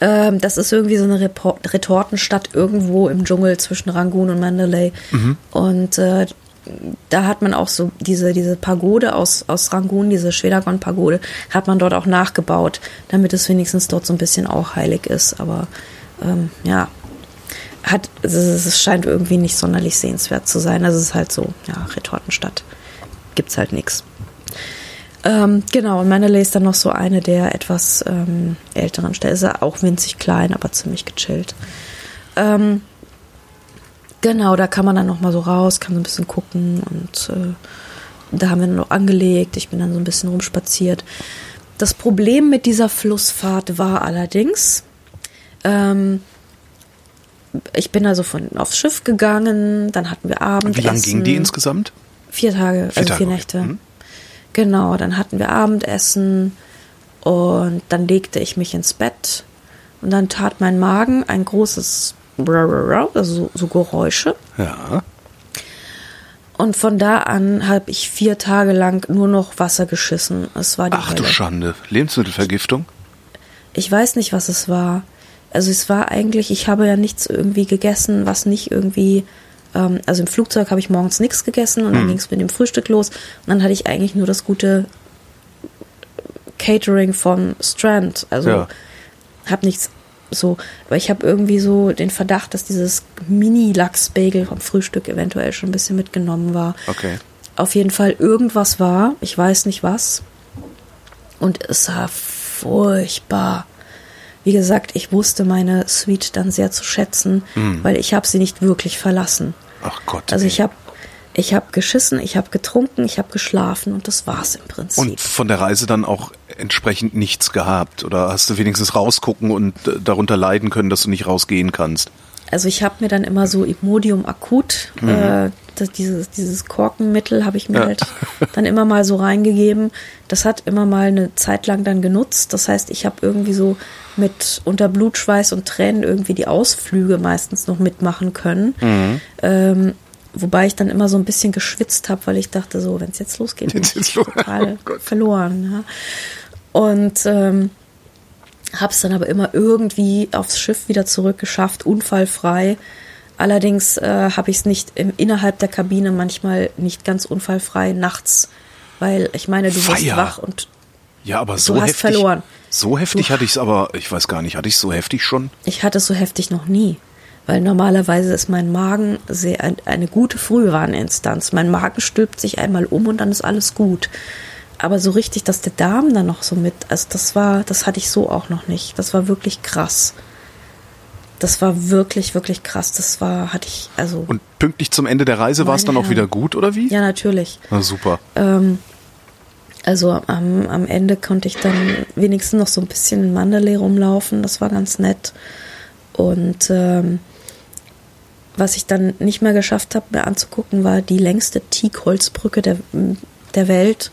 Ähm, das ist irgendwie so eine Repor Retortenstadt irgendwo im Dschungel zwischen Rangoon und Mandalay. Mhm. Und äh, da hat man auch so diese, diese Pagode aus, aus Rangoon, diese Schwedagon-Pagode, hat man dort auch nachgebaut, damit es wenigstens dort so ein bisschen auch heilig ist. Aber ähm, ja, hat, es, es scheint irgendwie nicht sonderlich sehenswert zu sein. Also es ist halt so, ja, Retortenstadt. Gibt's halt nichts. Ähm, genau, und Mandalay ist dann noch so eine der etwas ähm, älteren Städte. Ist ja auch winzig klein, aber ziemlich gechillt. Ähm, genau, da kann man dann noch mal so raus, kann so ein bisschen gucken und äh, da haben wir dann noch angelegt. Ich bin dann so ein bisschen rumspaziert. Das Problem mit dieser Flussfahrt war allerdings, ähm, ich bin also von aufs Schiff gegangen, dann hatten wir Abendessen. Wie lang ging die insgesamt? Vier Tage, Vier also Tage, vier okay. Nächte. Mhm. Genau, dann hatten wir Abendessen und dann legte ich mich ins Bett und dann tat mein Magen ein großes also so, Geräusche. Ja. Und von da an habe ich vier Tage lang nur noch Wasser geschissen. Es war die Ach du Hölle. Schande. Lebensmittelvergiftung? Ich weiß nicht, was es war. Also es war eigentlich, ich habe ja nichts irgendwie gegessen, was nicht irgendwie, ähm, also im Flugzeug habe ich morgens nichts gegessen und dann ging es mit dem Frühstück los und dann hatte ich eigentlich nur das gute Catering von Strand. Also Ja. habe nichts so, aber ich habe irgendwie so den Verdacht, dass dieses Mini-Lachs-Bagel vom Frühstück eventuell schon ein bisschen mitgenommen war. Okay. Auf jeden Fall irgendwas war, ich weiß nicht was. Und es war furchtbar. Wie gesagt, ich wusste meine Suite dann sehr zu schätzen, weil ich habe sie nicht wirklich verlassen. Ach Gott. Also ich habe ich hab geschissen, ich habe getrunken, ich habe geschlafen und das war's im Prinzip. Und von der Reise dann auch entsprechend nichts gehabt? Oder hast du wenigstens rausgucken und äh, darunter leiden können, dass du nicht rausgehen kannst? Also ich habe mir dann immer so Imodium akut, äh, das, dieses, dieses Korkenmittel habe ich mir Ja. halt dann immer mal so reingegeben. Das hat immer mal eine Zeit lang dann genutzt. Das heißt, ich habe irgendwie so mit unter Blutschweiß und Tränen irgendwie die Ausflüge meistens noch mitmachen können. Ähm, wobei ich dann immer so ein bisschen geschwitzt habe, weil ich dachte so, wenn es jetzt losgeht, bin Jetzt ich ist los. total Oh verloren. Ja. Und ähm, habe es dann aber immer irgendwie aufs Schiff wieder zurückgeschafft, unfallfrei. Allerdings äh, habe ich es nicht im, innerhalb der Kabine manchmal nicht ganz unfallfrei nachts, weil ich meine, du wirst Feier. wach und Ja, aber so hast heftig. verloren. So heftig hatte ich es aber, ich weiß gar nicht, hatte ich so heftig schon? ich hatte es so heftig noch nie. Weil normalerweise ist mein Magen sehr eine gute Frühwarninstanz. Mein Magen stülpt sich einmal um und dann ist alles gut. Aber so richtig, dass der Darm dann noch so mit, also das war, das hatte ich so auch noch nicht. Das war wirklich krass. Das war wirklich, wirklich krass. Das war, hatte ich, also. Und pünktlich zum Ende der Reise war es dann auch wieder gut, oder wie? Ja, natürlich. Na super. Ähm, also am, am Ende konnte ich dann wenigstens noch so ein bisschen in Mandalay rumlaufen. Das war ganz nett. Und ähm, was ich dann nicht mehr geschafft habe, mir anzugucken, war die längste Teakholzbrücke der, der Welt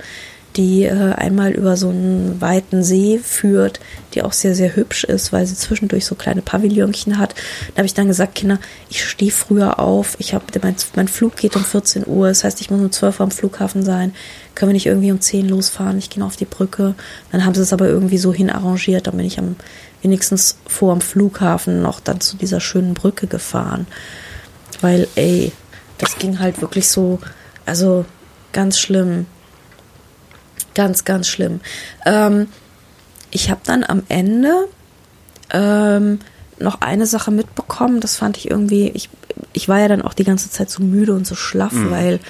die äh, einmal über so einen weiten See führt, die auch sehr, sehr hübsch ist, weil sie zwischendurch so kleine Pavillonchen hat. Da habe ich dann gesagt, Kinder, ich stehe früher auf, ich habe mein, mein Flug geht um 14 Uhr, das heißt, ich muss um 12 Uhr am Flughafen sein. Können wir nicht irgendwie um 10 losfahren? Ich gehe auf die Brücke. Dann haben sie es aber irgendwie so hin arrangiert, dann bin ich am wenigstens vor am Flughafen noch dann zu dieser schönen Brücke gefahren. Weil, ey, das ging halt wirklich so, also ganz schlimm. Ganz, ganz schlimm. Ähm, ich habe dann am Ende ähm, noch eine Sache mitbekommen, das fand ich irgendwie, ich, ich war ja dann auch die ganze Zeit so müde und so schlaff, mhm. weil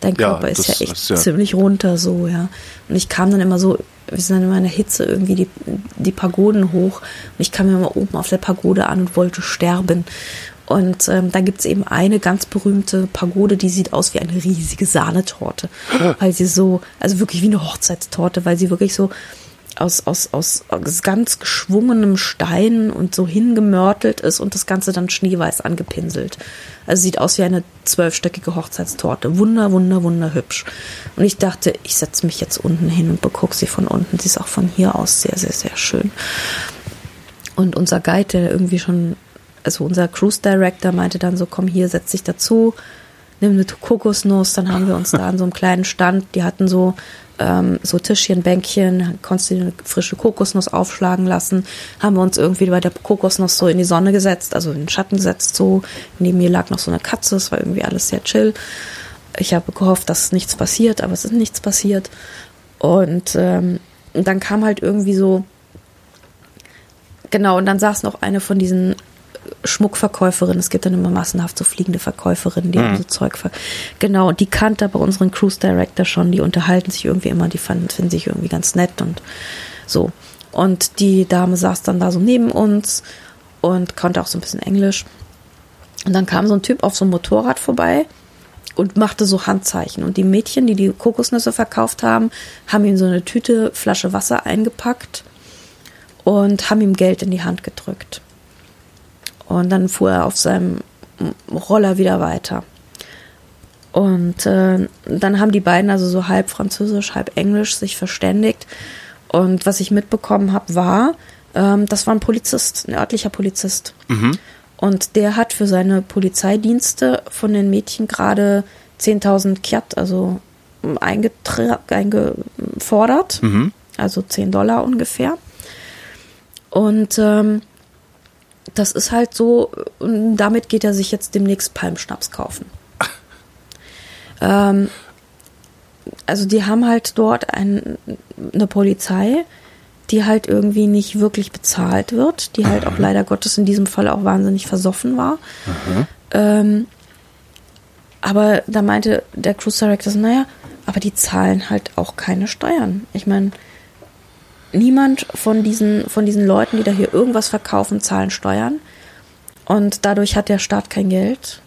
dein Körper ja, ist ja echt ist ja ziemlich runter so, ja. Und ich kam dann immer so, wir sind dann immer in der Hitze irgendwie die, die Pagoden hoch und ich kam mir immer oben auf der Pagode an und wollte sterben. Und ähm, dann gibt's eben eine ganz berühmte Pagode, die sieht aus wie eine riesige Sahnetorte. [laughs] weil sie so, also wirklich wie eine Hochzeitstorte, weil sie wirklich so aus, aus, aus, aus ganz geschwungenem Stein und so hingemörtelt ist und das Ganze dann schneeweiß angepinselt. Also sieht aus wie eine zwölfstöckige Hochzeitstorte. Wunder, wunder, wunderhübsch. Und ich dachte, ich setze mich jetzt unten hin und begucke sie von unten. Sie ist auch von hier aus sehr, sehr, sehr schön. Und unser Guide, der irgendwie schon also unser Cruise Director meinte dann so, komm hier, setz dich dazu, nimm eine Kokosnuss, dann haben wir uns da an so einem kleinen Stand, die hatten so ähm, so Tischchen, Bänkchen, konntest du eine frische Kokosnuss aufschlagen lassen, haben wir uns irgendwie bei der Kokosnuss so in die Sonne gesetzt, also in den Schatten gesetzt, so, neben mir lag noch so eine Katze, es war irgendwie alles sehr chill. Ich habe gehofft, dass nichts passiert, aber es ist nichts passiert. Und ähm, dann kam halt irgendwie so, genau, und dann saß noch eine von diesen Schmuckverkäuferin. Es gibt dann immer massenhaft so fliegende Verkäuferinnen, die mhm. so Zeug ver Genau, die kannte aber unseren Cruise Director schon. Die unterhalten sich irgendwie immer, die fanden, finden sich irgendwie ganz nett und so. Und die Dame saß dann da so neben uns und konnte auch so ein bisschen Englisch. Und dann kam so ein Typ auf so einem Motorrad vorbei und machte so Handzeichen. Und die Mädchen, die die Kokosnüsse verkauft haben, haben ihm so eine Tüte Flasche Wasser eingepackt und haben ihm Geld in die Hand gedrückt. Und dann fuhr er auf seinem Roller wieder weiter. Und äh, dann haben die beiden also so halb Französisch, halb Englisch sich verständigt. Und was ich mitbekommen habe, war, ähm, das war ein Polizist, ein örtlicher Polizist. Mhm. Und der hat für seine Polizeidienste von den Mädchen gerade 10.000 Kyat, also eingefordert. Mhm. Also 10 Dollar ungefähr. Und ähm, das ist halt so, und damit geht er sich jetzt demnächst Palmschnaps kaufen. [laughs] ähm, also die haben halt dort ein, eine Polizei, die halt irgendwie nicht wirklich bezahlt wird, die halt Aha. auch leider Gottes in diesem Fall auch wahnsinnig versoffen war. Ähm, aber da meinte der Cruise Director, naja, aber die zahlen halt auch keine Steuern. Ich meine, niemand von diesen, von diesen Leuten, die da hier irgendwas verkaufen, zahlen Steuern. Und dadurch hat der Staat kein Geld.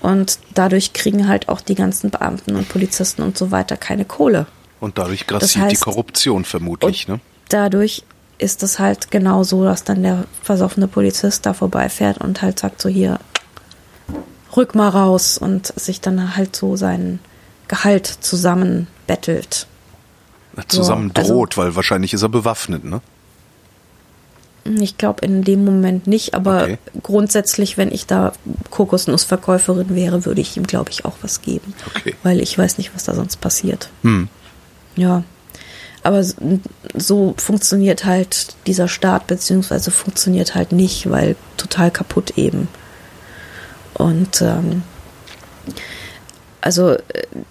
Und dadurch kriegen halt auch die ganzen Beamten und Polizisten und so weiter keine Kohle. Und dadurch grassiert das heißt, die Korruption vermutlich, ne? Dadurch ist es halt genau so, dass dann der versoffene Polizist da vorbeifährt und halt sagt so hier, rück mal raus und sich dann halt so sein Gehalt zusammenbettelt zusammen so, also, droht, weil wahrscheinlich ist er bewaffnet, ne? Ich glaube in dem Moment nicht, aber okay. grundsätzlich, wenn ich da Kokosnussverkäuferin wäre, würde ich ihm, glaube ich, auch was geben. Okay. Weil ich weiß nicht, was da sonst passiert. Hm. Ja. Aber so funktioniert halt dieser Staat, beziehungsweise funktioniert halt nicht, weil total kaputt eben. Und ähm, also äh,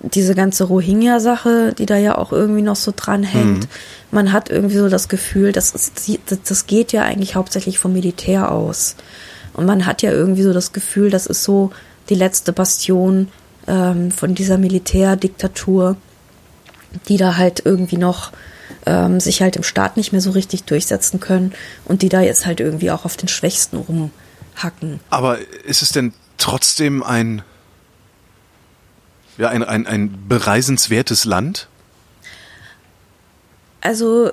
diese ganze Rohingya-Sache, die da ja auch irgendwie noch so dran hängt, mhm. man hat irgendwie so das Gefühl, das, ist, das geht ja eigentlich hauptsächlich vom Militär aus. Und man hat ja irgendwie so das Gefühl, das ist so die letzte Bastion ähm, von dieser Militärdiktatur, die da halt irgendwie noch ähm, sich halt im Staat nicht mehr so richtig durchsetzen können und die da jetzt halt irgendwie auch auf den Schwächsten rumhacken. Aber ist es denn trotzdem ein, ja, ein, ein, ein bereisenswertes Land? Also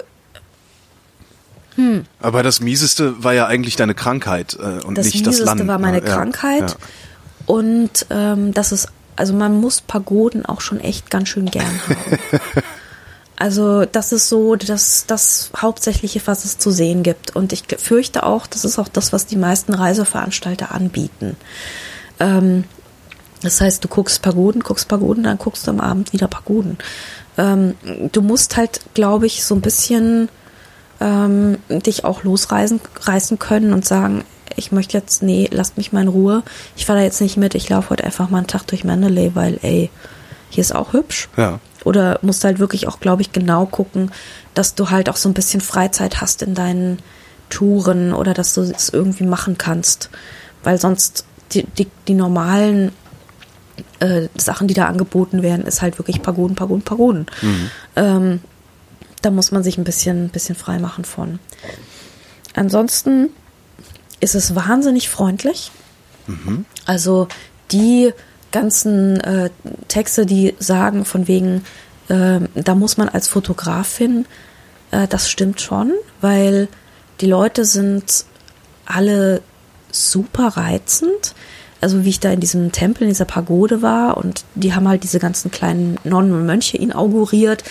hm. Aber das Mieseste war ja eigentlich deine Krankheit äh, und das nicht das Land. Das Mieseste war meine ja, Krankheit. Ja. Und ähm, das ist, also man muss Pagoden auch schon echt ganz schön gern haben. [laughs] also das ist so das, das Hauptsächliche, was es zu sehen gibt. Und ich fürchte auch, das ist auch das, was die meisten Reiseveranstalter anbieten. Ähm, das heißt, du guckst Pagoden, guckst Pagoden, dann guckst du am Abend wieder Pagoden. Ähm, du musst halt, glaube ich, so ein bisschen ähm, dich auch losreisen reißen können und sagen, ich möchte jetzt, nee, lasst mich mal in Ruhe. Ich fahre da jetzt nicht mit, ich laufe heute einfach mal einen Tag durch Mandalay, weil, ey, hier ist auch hübsch. Ja. Oder musst halt wirklich auch, glaube ich, genau gucken, dass du halt auch so ein bisschen Freizeit hast in deinen Touren oder dass du es irgendwie machen kannst. Weil sonst die, die, die normalen äh, Sachen, die da angeboten werden, ist halt wirklich Pagoden, Pagoden, Pagoden. Mhm. Ähm, da muss man sich ein bisschen, bisschen frei machen von. Ansonsten ist es wahnsinnig freundlich. Mhm. Also die ganzen äh, Texte, die sagen von wegen, äh, da muss man als Fotograf hin, äh, das stimmt schon, weil die Leute sind alle super reizend. Also wie ich da in diesem Tempel, in dieser Pagode war und die haben halt diese ganzen kleinen Nonnen und Mönche inauguriert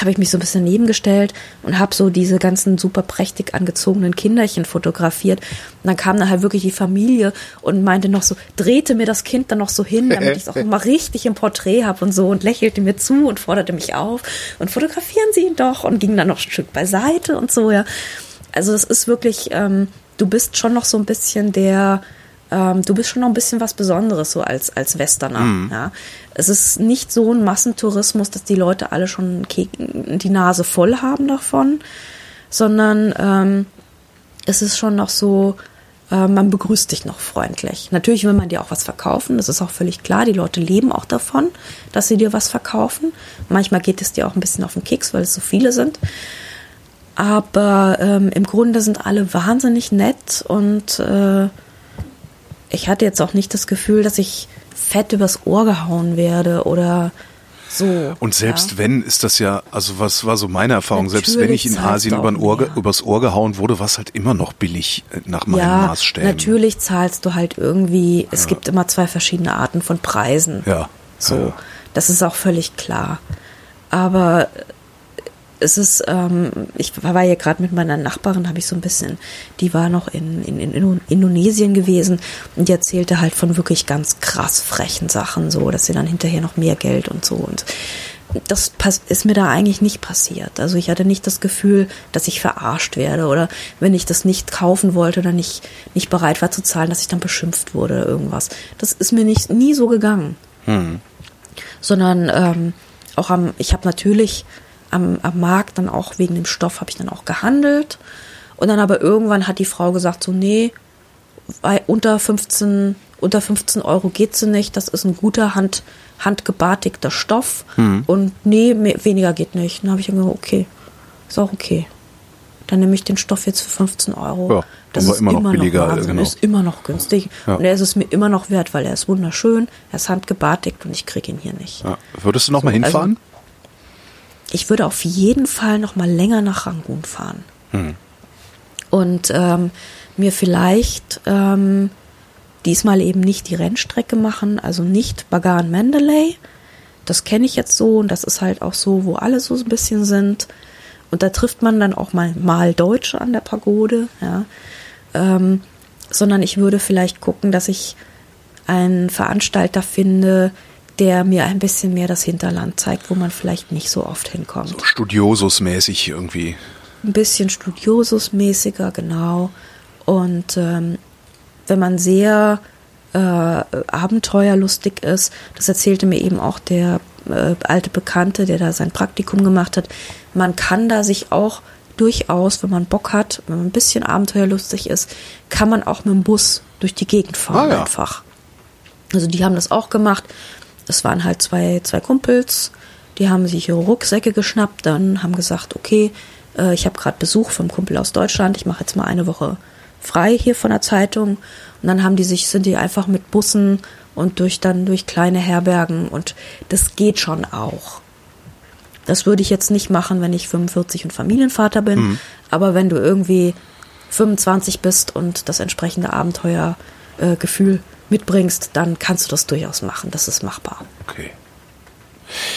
habe ich mich so ein bisschen nebengestellt und habe so diese ganzen super prächtig angezogenen Kinderchen fotografiert. Und dann kam dann halt wirklich die Familie und meinte noch so, drehte mir das Kind dann noch so hin, damit ich es auch mal richtig im Porträt habe und so und lächelte mir zu und forderte mich auf und fotografieren Sie ihn doch und ging dann noch ein Stück beiseite und so, ja. Also es ist wirklich, ähm, du bist schon noch so ein bisschen der, ähm, du bist schon noch ein bisschen was Besonderes so als, als Westerner. Mhm. Ja. Es ist nicht so ein Massentourismus, dass die Leute alle schon die Nase voll haben davon, sondern ähm, es ist schon noch so, äh, man begrüßt dich noch freundlich. Natürlich will man dir auch was verkaufen, das ist auch völlig klar. Die Leute leben auch davon, dass sie dir was verkaufen. Manchmal geht es dir auch ein bisschen auf den Keks, weil es so viele sind. Aber ähm, im Grunde sind alle wahnsinnig nett und äh, ich hatte jetzt auch nicht das Gefühl, dass ich fett übers Ohr gehauen werde oder so. Und selbst ja. wenn, ist das ja, also was war so meine Erfahrung, Natürlich selbst wenn ich in Asien über Ohr, übers Ohr gehauen wurde, war es halt immer noch billig äh, nach meinen ja, Maßstäben. Natürlich zahlst du halt irgendwie, es ja. gibt immer zwei verschiedene Arten von Preisen. Ja. So. Das ist auch völlig klar. Aber es ist, ähm, ich war ja gerade mit meiner Nachbarin, habe ich so ein bisschen, die war noch in, in, in Indonesien gewesen und die erzählte halt von wirklich ganz krass frechen Sachen, so, dass sie dann hinterher noch mehr Geld und so und das ist mir da eigentlich nicht passiert. Also ich hatte nicht das Gefühl, dass ich verarscht werde oder wenn ich das nicht kaufen wollte oder nicht, nicht bereit war zu zahlen, dass ich dann beschimpft wurde oder irgendwas. Das ist mir nicht nie so gegangen. Hm. Sondern ähm, auch am, ich habe natürlich am, am Markt dann auch wegen dem Stoff habe ich dann auch gehandelt. Und dann aber irgendwann hat die Frau gesagt, so, nee, unter 15, unter 15 Euro geht sie nicht. Das ist ein guter Hand, handgebartigter Stoff. Mhm. Und nee, mehr, weniger geht nicht. Dann habe ich gesagt, okay, ist auch okay. Dann nehme ich den Stoff jetzt für 15 Euro. Ja, das ist immer noch billiger. Noch genau. ist immer noch günstig. Ja. Und er ist es mir immer noch wert, weil er ist wunderschön, er ist handgebartigt und ich kriege ihn hier nicht. Ja. Würdest du noch so, mal hinfahren? Also, ich würde auf jeden Fall noch mal länger nach Rangoon fahren. Hm. Und ähm, mir vielleicht ähm, diesmal eben nicht die Rennstrecke machen, also nicht Bagan Mandalay. Das kenne ich jetzt so und das ist halt auch so, wo alle so ein bisschen sind. Und da trifft man dann auch mal, mal Deutsche an der Pagode, ja. Ähm, sondern ich würde vielleicht gucken, dass ich einen Veranstalter finde, der mir ein bisschen mehr das Hinterland zeigt, wo man vielleicht nicht so oft hinkommt. So Studiosus-mäßig irgendwie. Ein bisschen Studiosus-mäßiger, genau. Und ähm, wenn man sehr äh, abenteuerlustig ist, das erzählte mir eben auch der äh, alte Bekannte, der da sein Praktikum gemacht hat, man kann da sich auch durchaus, wenn man Bock hat, wenn man ein bisschen abenteuerlustig ist, kann man auch mit dem Bus durch die Gegend fahren Ah, ja. einfach. Also die haben das auch gemacht. Es waren halt zwei, zwei Kumpels, die haben sich ihre Rucksäcke geschnappt, dann haben gesagt, okay, äh, ich habe gerade Besuch vom Kumpel aus Deutschland, ich mache jetzt mal eine Woche frei hier von der Zeitung. Und dann haben die sich, sind die einfach mit Bussen und durch dann durch kleine Herbergen und das geht schon auch. Das würde ich jetzt nicht machen, wenn ich 45 und Familienvater bin. Aber wenn du irgendwie 25 bist und das entsprechende Abenteuergefühl äh, mitbringst, dann kannst du das durchaus machen. Das ist machbar. Okay.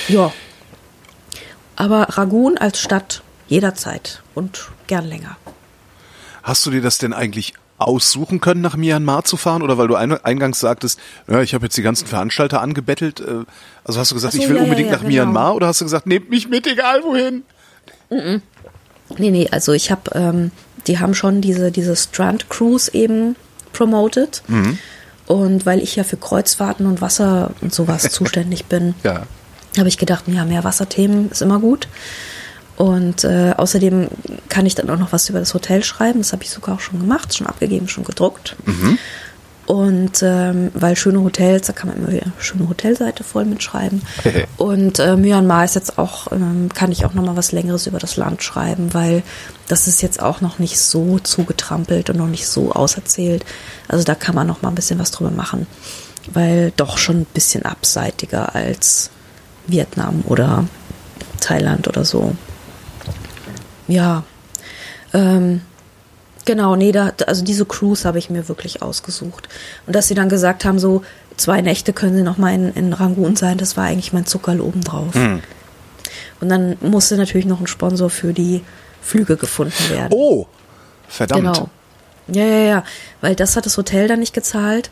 Ja. Aber Ragun als Stadt jederzeit und gern länger. Hast du dir das denn eigentlich aussuchen können, nach Myanmar zu fahren? Oder weil du ein, eingangs sagtest, ja, ich habe jetzt die ganzen Veranstalter angebettelt. äh, Also hast du gesagt, so, ich will ja, unbedingt ja, nach genau. Myanmar? Oder hast du gesagt, nehmt mich mit, egal wohin? Nee, nee, also ich habe, ähm, die haben schon diese, diese Strand Cruise eben promoted. Und weil ich ja für Kreuzfahrten und Wasser und sowas [laughs] zuständig bin, Ja. habe ich gedacht, ja, mehr Wasserthemen ist immer gut. Und äh, außerdem kann ich dann auch noch was über das Hotel schreiben. Das habe ich sogar auch schon gemacht, schon abgegeben, schon gedruckt. Und ähm, weil schöne Hotels, da kann man immer wieder eine schöne Hotelseite voll mitschreiben. [laughs] Und äh, Myanmar ist jetzt auch, ähm, kann ich auch noch mal was Längeres über das Land schreiben, weil das ist jetzt auch noch nicht so zugetrampelt und noch nicht so auserzählt. Also da kann man noch mal ein bisschen was drüber machen, weil doch schon ein bisschen abseitiger als Vietnam oder Thailand oder so. Ja, ähm, genau, nee, da, also diese Cruise habe ich mir wirklich ausgesucht. Und dass sie dann gesagt haben, so zwei Nächte können sie noch mal in, in Rangoon sein, das war eigentlich mein Zuckerl obendrauf. Und dann musste natürlich noch ein Sponsor für die Flüge gefunden werden. Oh, verdammt. Genau. Ja, ja, ja. Weil das hat das Hotel dann nicht gezahlt.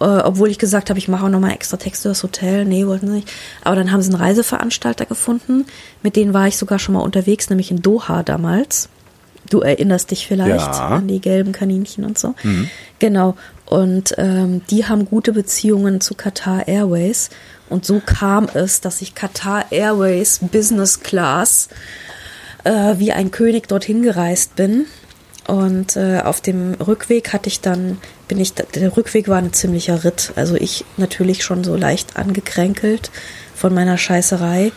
Äh, obwohl ich gesagt habe, ich mache auch nochmal extra Texte das Hotel. Nee, wollten sie nicht. Aber dann haben sie einen Reiseveranstalter gefunden. Mit denen war ich sogar schon mal unterwegs, nämlich in Doha damals. Du erinnerst dich vielleicht Ja. an die gelben Kaninchen und so. Genau. Und ähm, die haben gute Beziehungen zu Qatar Airways. Und so kam es, dass ich Qatar Airways Business Class äh, wie ein König dorthin gereist bin. Und äh, auf dem Rückweg hatte ich dann, bin ich, der Rückweg war ein ziemlicher Ritt. Also ich natürlich schon so leicht angekränkelt von meiner Scheißerei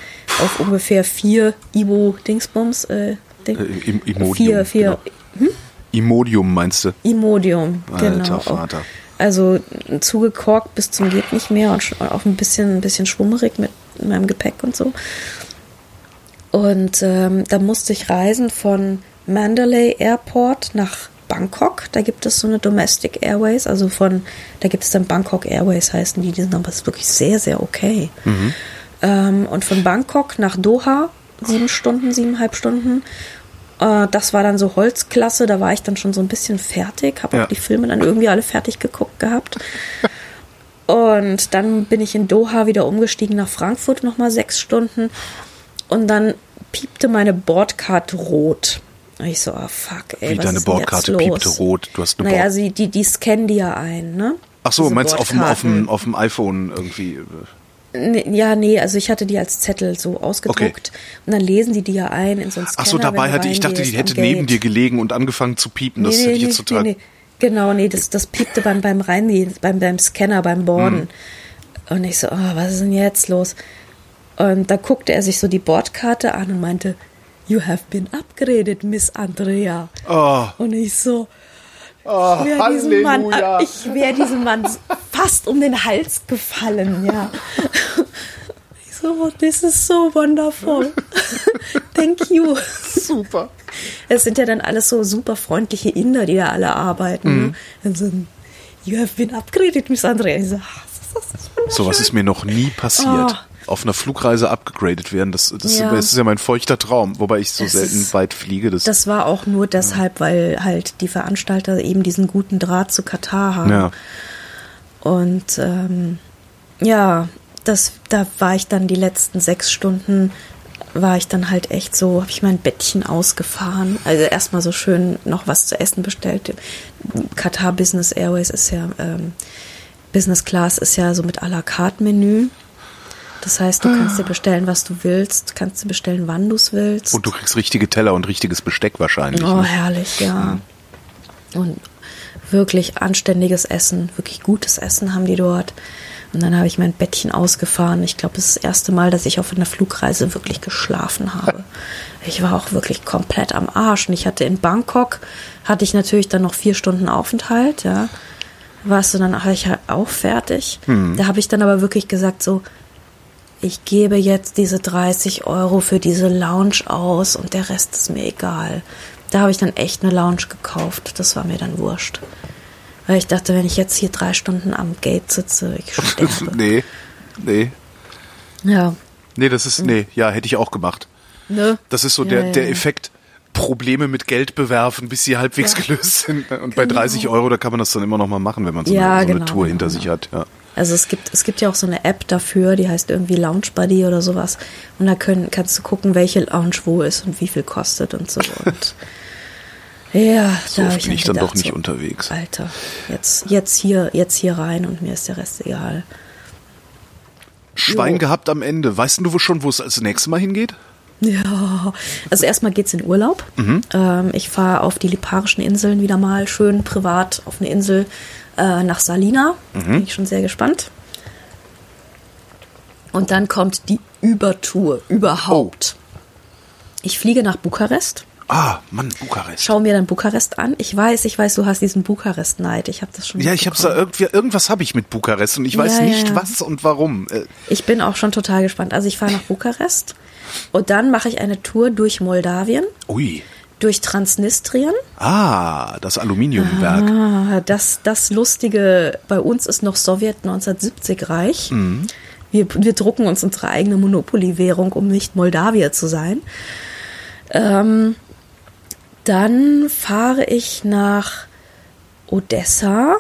auf ungefähr vier Ibo-Dingsbums. Äh, Ding, Äh, Im- Imodium, Vier, vier, genau. Imodium meinst du? Imodium, Alter genau. Vater. Also zugekorkt bis zum geht nicht mehr und schon auch ein bisschen, ein bisschen schwummerig mit meinem Gepäck und so. Und ähm, da musste ich reisen von Mandalay Airport nach Bangkok. Da gibt es so eine Domestic Airways, also von, da gibt es dann Bangkok Airways heißen die, die sind aber ist wirklich sehr, sehr okay. Ähm, und von Bangkok nach Doha, sieben Stunden, siebeneinhalb Stunden. Äh, das war dann so Holzklasse, da war ich dann schon so ein bisschen fertig, habe Ja. auch die Filme dann irgendwie alle fertig geguckt gehabt. [laughs] Und dann bin ich in Doha wieder umgestiegen nach Frankfurt, nochmal sechs Stunden. Und dann piepte meine Bordcard rot. Und ich so, ah fuck, ey, Wie was deine ist denn Bordkarte jetzt los? piepte rot. Du hast eine Naja, sie, die, die scannen die ja ein, ne? Ach so, Diese meinst du auf dem, auf, dem, auf dem iPhone irgendwie? Ja, nee, also ich hatte die als Zettel so ausgedruckt. Und dann lesen die die ja ein in so Scanner. Ach so, dabei hatte ich dachte, die hätte neben dir gelegen und angefangen zu piepen. Das nee, hätte nee, ich jetzt total. nee. Genau, nee, das, das piepte beim, beim Reingehen, beim, beim Scanner, beim Borden. Hm. Und ich so, oh, was ist denn jetzt los? Und da guckte er sich so die Bordkarte an und meinte, You have been upgraded, Miss Andrea. Oh, Und ich so, oh, ich wäre diesem Mann, ich wäre diesem Mann fast um den Hals gefallen, ja. Ich so, oh, this is so wonderful. Thank you. Super. Es sind ja dann alles so super freundliche Inder, die da alle arbeiten. Mhm. ne? Und so, you have been upgraded, Miss Andrea. Ich so, ah, wunderschön. Sowas ist mir noch nie passiert. Oh. Auf einer Flugreise abgegradet werden, das, das, Ja. das ist ja mein feuchter Traum, wobei ich so Das selten ist- weit fliege. Das, Das war auch nur deshalb, weil halt die Veranstalter eben diesen guten Draht zu Katar haben. ja. Und ähm, ja, das, da war ich dann die letzten sechs Stunden, war ich dann halt echt so, habe ich mein Bettchen ausgefahren. Also erstmal so schön noch was zu essen bestellt. Qatar Business Airways ist ja, ähm, Business Class ist ja so mit à la carte Menü. Das heißt, du kannst dir bestellen, was du willst, kannst dir bestellen, wann du es willst. Und du kriegst richtige Teller und richtiges Besteck wahrscheinlich. Oh, ne? herrlich, ja. Und wirklich anständiges Essen, wirklich gutes Essen haben die dort. Und dann habe ich mein Bettchen ausgefahren. Ich glaube, das ist das erste Mal, dass ich auf einer Flugreise wirklich geschlafen habe. [laughs] Ich war auch wirklich komplett am Arsch. Und ich hatte in Bangkok, hatte ich natürlich dann noch vier Stunden Aufenthalt, ja. Warst du dann ich halt auch fertig. Da habe ich dann aber wirklich gesagt, so, ich gebe jetzt diese 30 Euro für diese Lounge aus und der Rest ist mir egal. Da habe ich dann echt eine Lounge gekauft. Das war mir dann wurscht. Weil ich dachte, wenn ich jetzt hier drei Stunden am Gate sitze, ich [laughs] sterbe. nee, nee. ja. Nee, das ist, nee, ja, hätte ich auch gemacht. Ne? Das ist so Ja, der, ja, der ja. Effekt, Probleme mit Geld bewerfen, bis sie halbwegs gelöst sind. Und bei 30 Euro, da kann man das dann immer noch mal machen, wenn man so, eine, so eine genau, Tour hinter genau. sich hat. Ja. Also es gibt, es gibt ja auch so eine App dafür, die heißt irgendwie Lounge Buddy oder sowas. Und da können, kannst du gucken, welche Lounge wo ist und wie viel kostet und so. [laughs] Und ja, So da bin ich dann gedacht, doch nicht so, unterwegs. Alter, jetzt, jetzt hier, jetzt hier rein und mir ist der Rest egal. Schwein Jo. gehabt am Ende. Weißt du wo schon, wo es als nächstes Mal hingeht? Ja, also erstmal geht's in Urlaub. Ähm, ich fahre auf die Liparischen Inseln wieder mal schön privat auf eine Insel äh, nach Salina. Bin ich schon sehr gespannt. Und dann kommt die Übertour überhaupt. Ich fliege nach Bukarest, Ah, Mann, Bukarest. schau mir dann Bukarest an. Ich weiß, ich weiß, du hast diesen Bukarest-Neid. Ich habe das schon Ja, ich habe da irgendwie, irgendwas habe ich mit Bukarest und ich weiß Ja, ja, nicht ja. was und warum. Äh, Ich bin auch schon total gespannt. Also ich fahre nach Bukarest und dann mache ich eine Tour durch Moldawien, ui. Durch Transnistrien. Ah, das Aluminiumwerk. Ah, das, das Lustige, bei uns ist noch Sowjet 1970 reich. Wir, wir drucken uns unsere eigene Monopoly-Währung, um nicht Moldawier zu sein. Ähm, dann fahre ich nach Odessa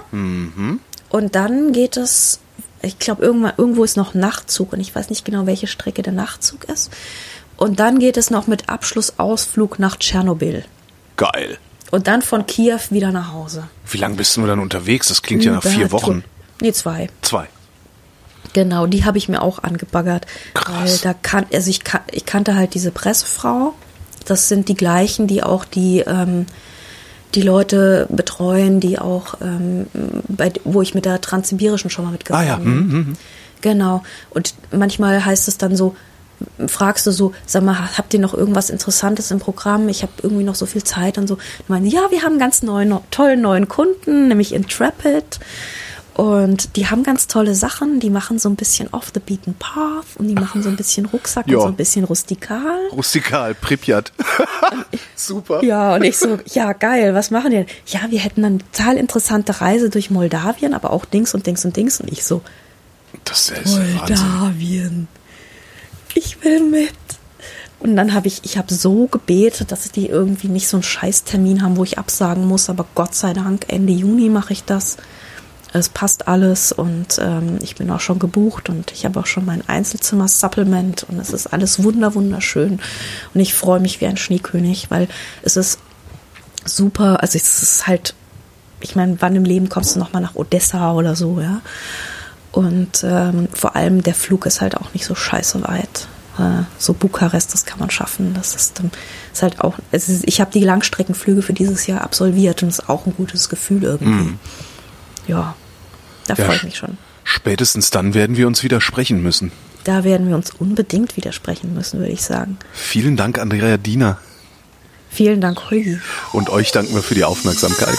und dann geht es, ich glaube, irgendwo, irgendwo ist noch Nachtzug und ich weiß nicht genau, welche Strecke der Nachtzug ist. Und dann geht es noch mit Abschlussausflug nach Tschernobyl. Geil. Und dann von Kiew wieder nach Hause. Wie lange bist du dann unterwegs? Das klingt ja nach vier Wochen. Nee, zwei. Zwei. Genau, die habe ich mir auch angebaggert. Krass. Weil da kann, also ich, kan- ich kannte halt diese Pressefrau. Das sind die gleichen, die auch die, ähm, die Leute betreuen, die auch, ähm, bei, wo ich mit der Transsibirischen schon mal mitgefahren Ah ja, bin. Genau. Und manchmal heißt es dann so, fragst du so, sag mal, habt ihr noch irgendwas Interessantes im Programm? Ich habe irgendwie noch so viel Zeit und so. Ich meine, ja, wir haben einen ganz neuen, tollen neuen Kunden, nämlich Intrepid. Und die haben ganz tolle Sachen. Die machen so ein bisschen off the beaten path und die machen so ein bisschen Rucksack Ja. und so ein bisschen rustikal. Rustikal, Pripyat. [laughs] Super. Ja, und ich so, ja, geil, was machen die denn? Ja, wir hätten dann eine total interessante Reise durch Moldawien, aber auch Dings und Dings und Dings. Und ich so, Das ist Wahnsinn. Ich will mit. Und dann habe ich, ich habe so gebetet, dass die irgendwie nicht so einen Scheißtermin haben, wo ich absagen muss. Aber Gott sei Dank, Ende Juni mache ich das. Es passt alles und ähm, ich bin auch schon gebucht und ich habe auch schon mein Einzelzimmer-Supplement und es ist alles wunder wunderschön. Und ich freue mich wie ein Schneekönig, weil es ist super, also es ist halt, ich meine, wann im Leben kommst du nochmal nach Odessa oder so, ja? Und ähm, vor allem der Flug ist halt auch nicht so scheiße weit. Äh, so Bukarest, das kann man schaffen. Das ist, ähm, ist halt auch, ist, ich habe die Langstreckenflüge für dieses Jahr absolviert und es ist auch ein gutes Gefühl irgendwie. Ja, da Ja, freue ich mich schon. Spätestens dann werden wir uns wieder sprechen müssen. Da werden wir uns unbedingt widersprechen müssen, würde ich sagen. Vielen Dank, Andrea Diener. Vielen Dank, Holgi. Und euch danken wir für die Aufmerksamkeit.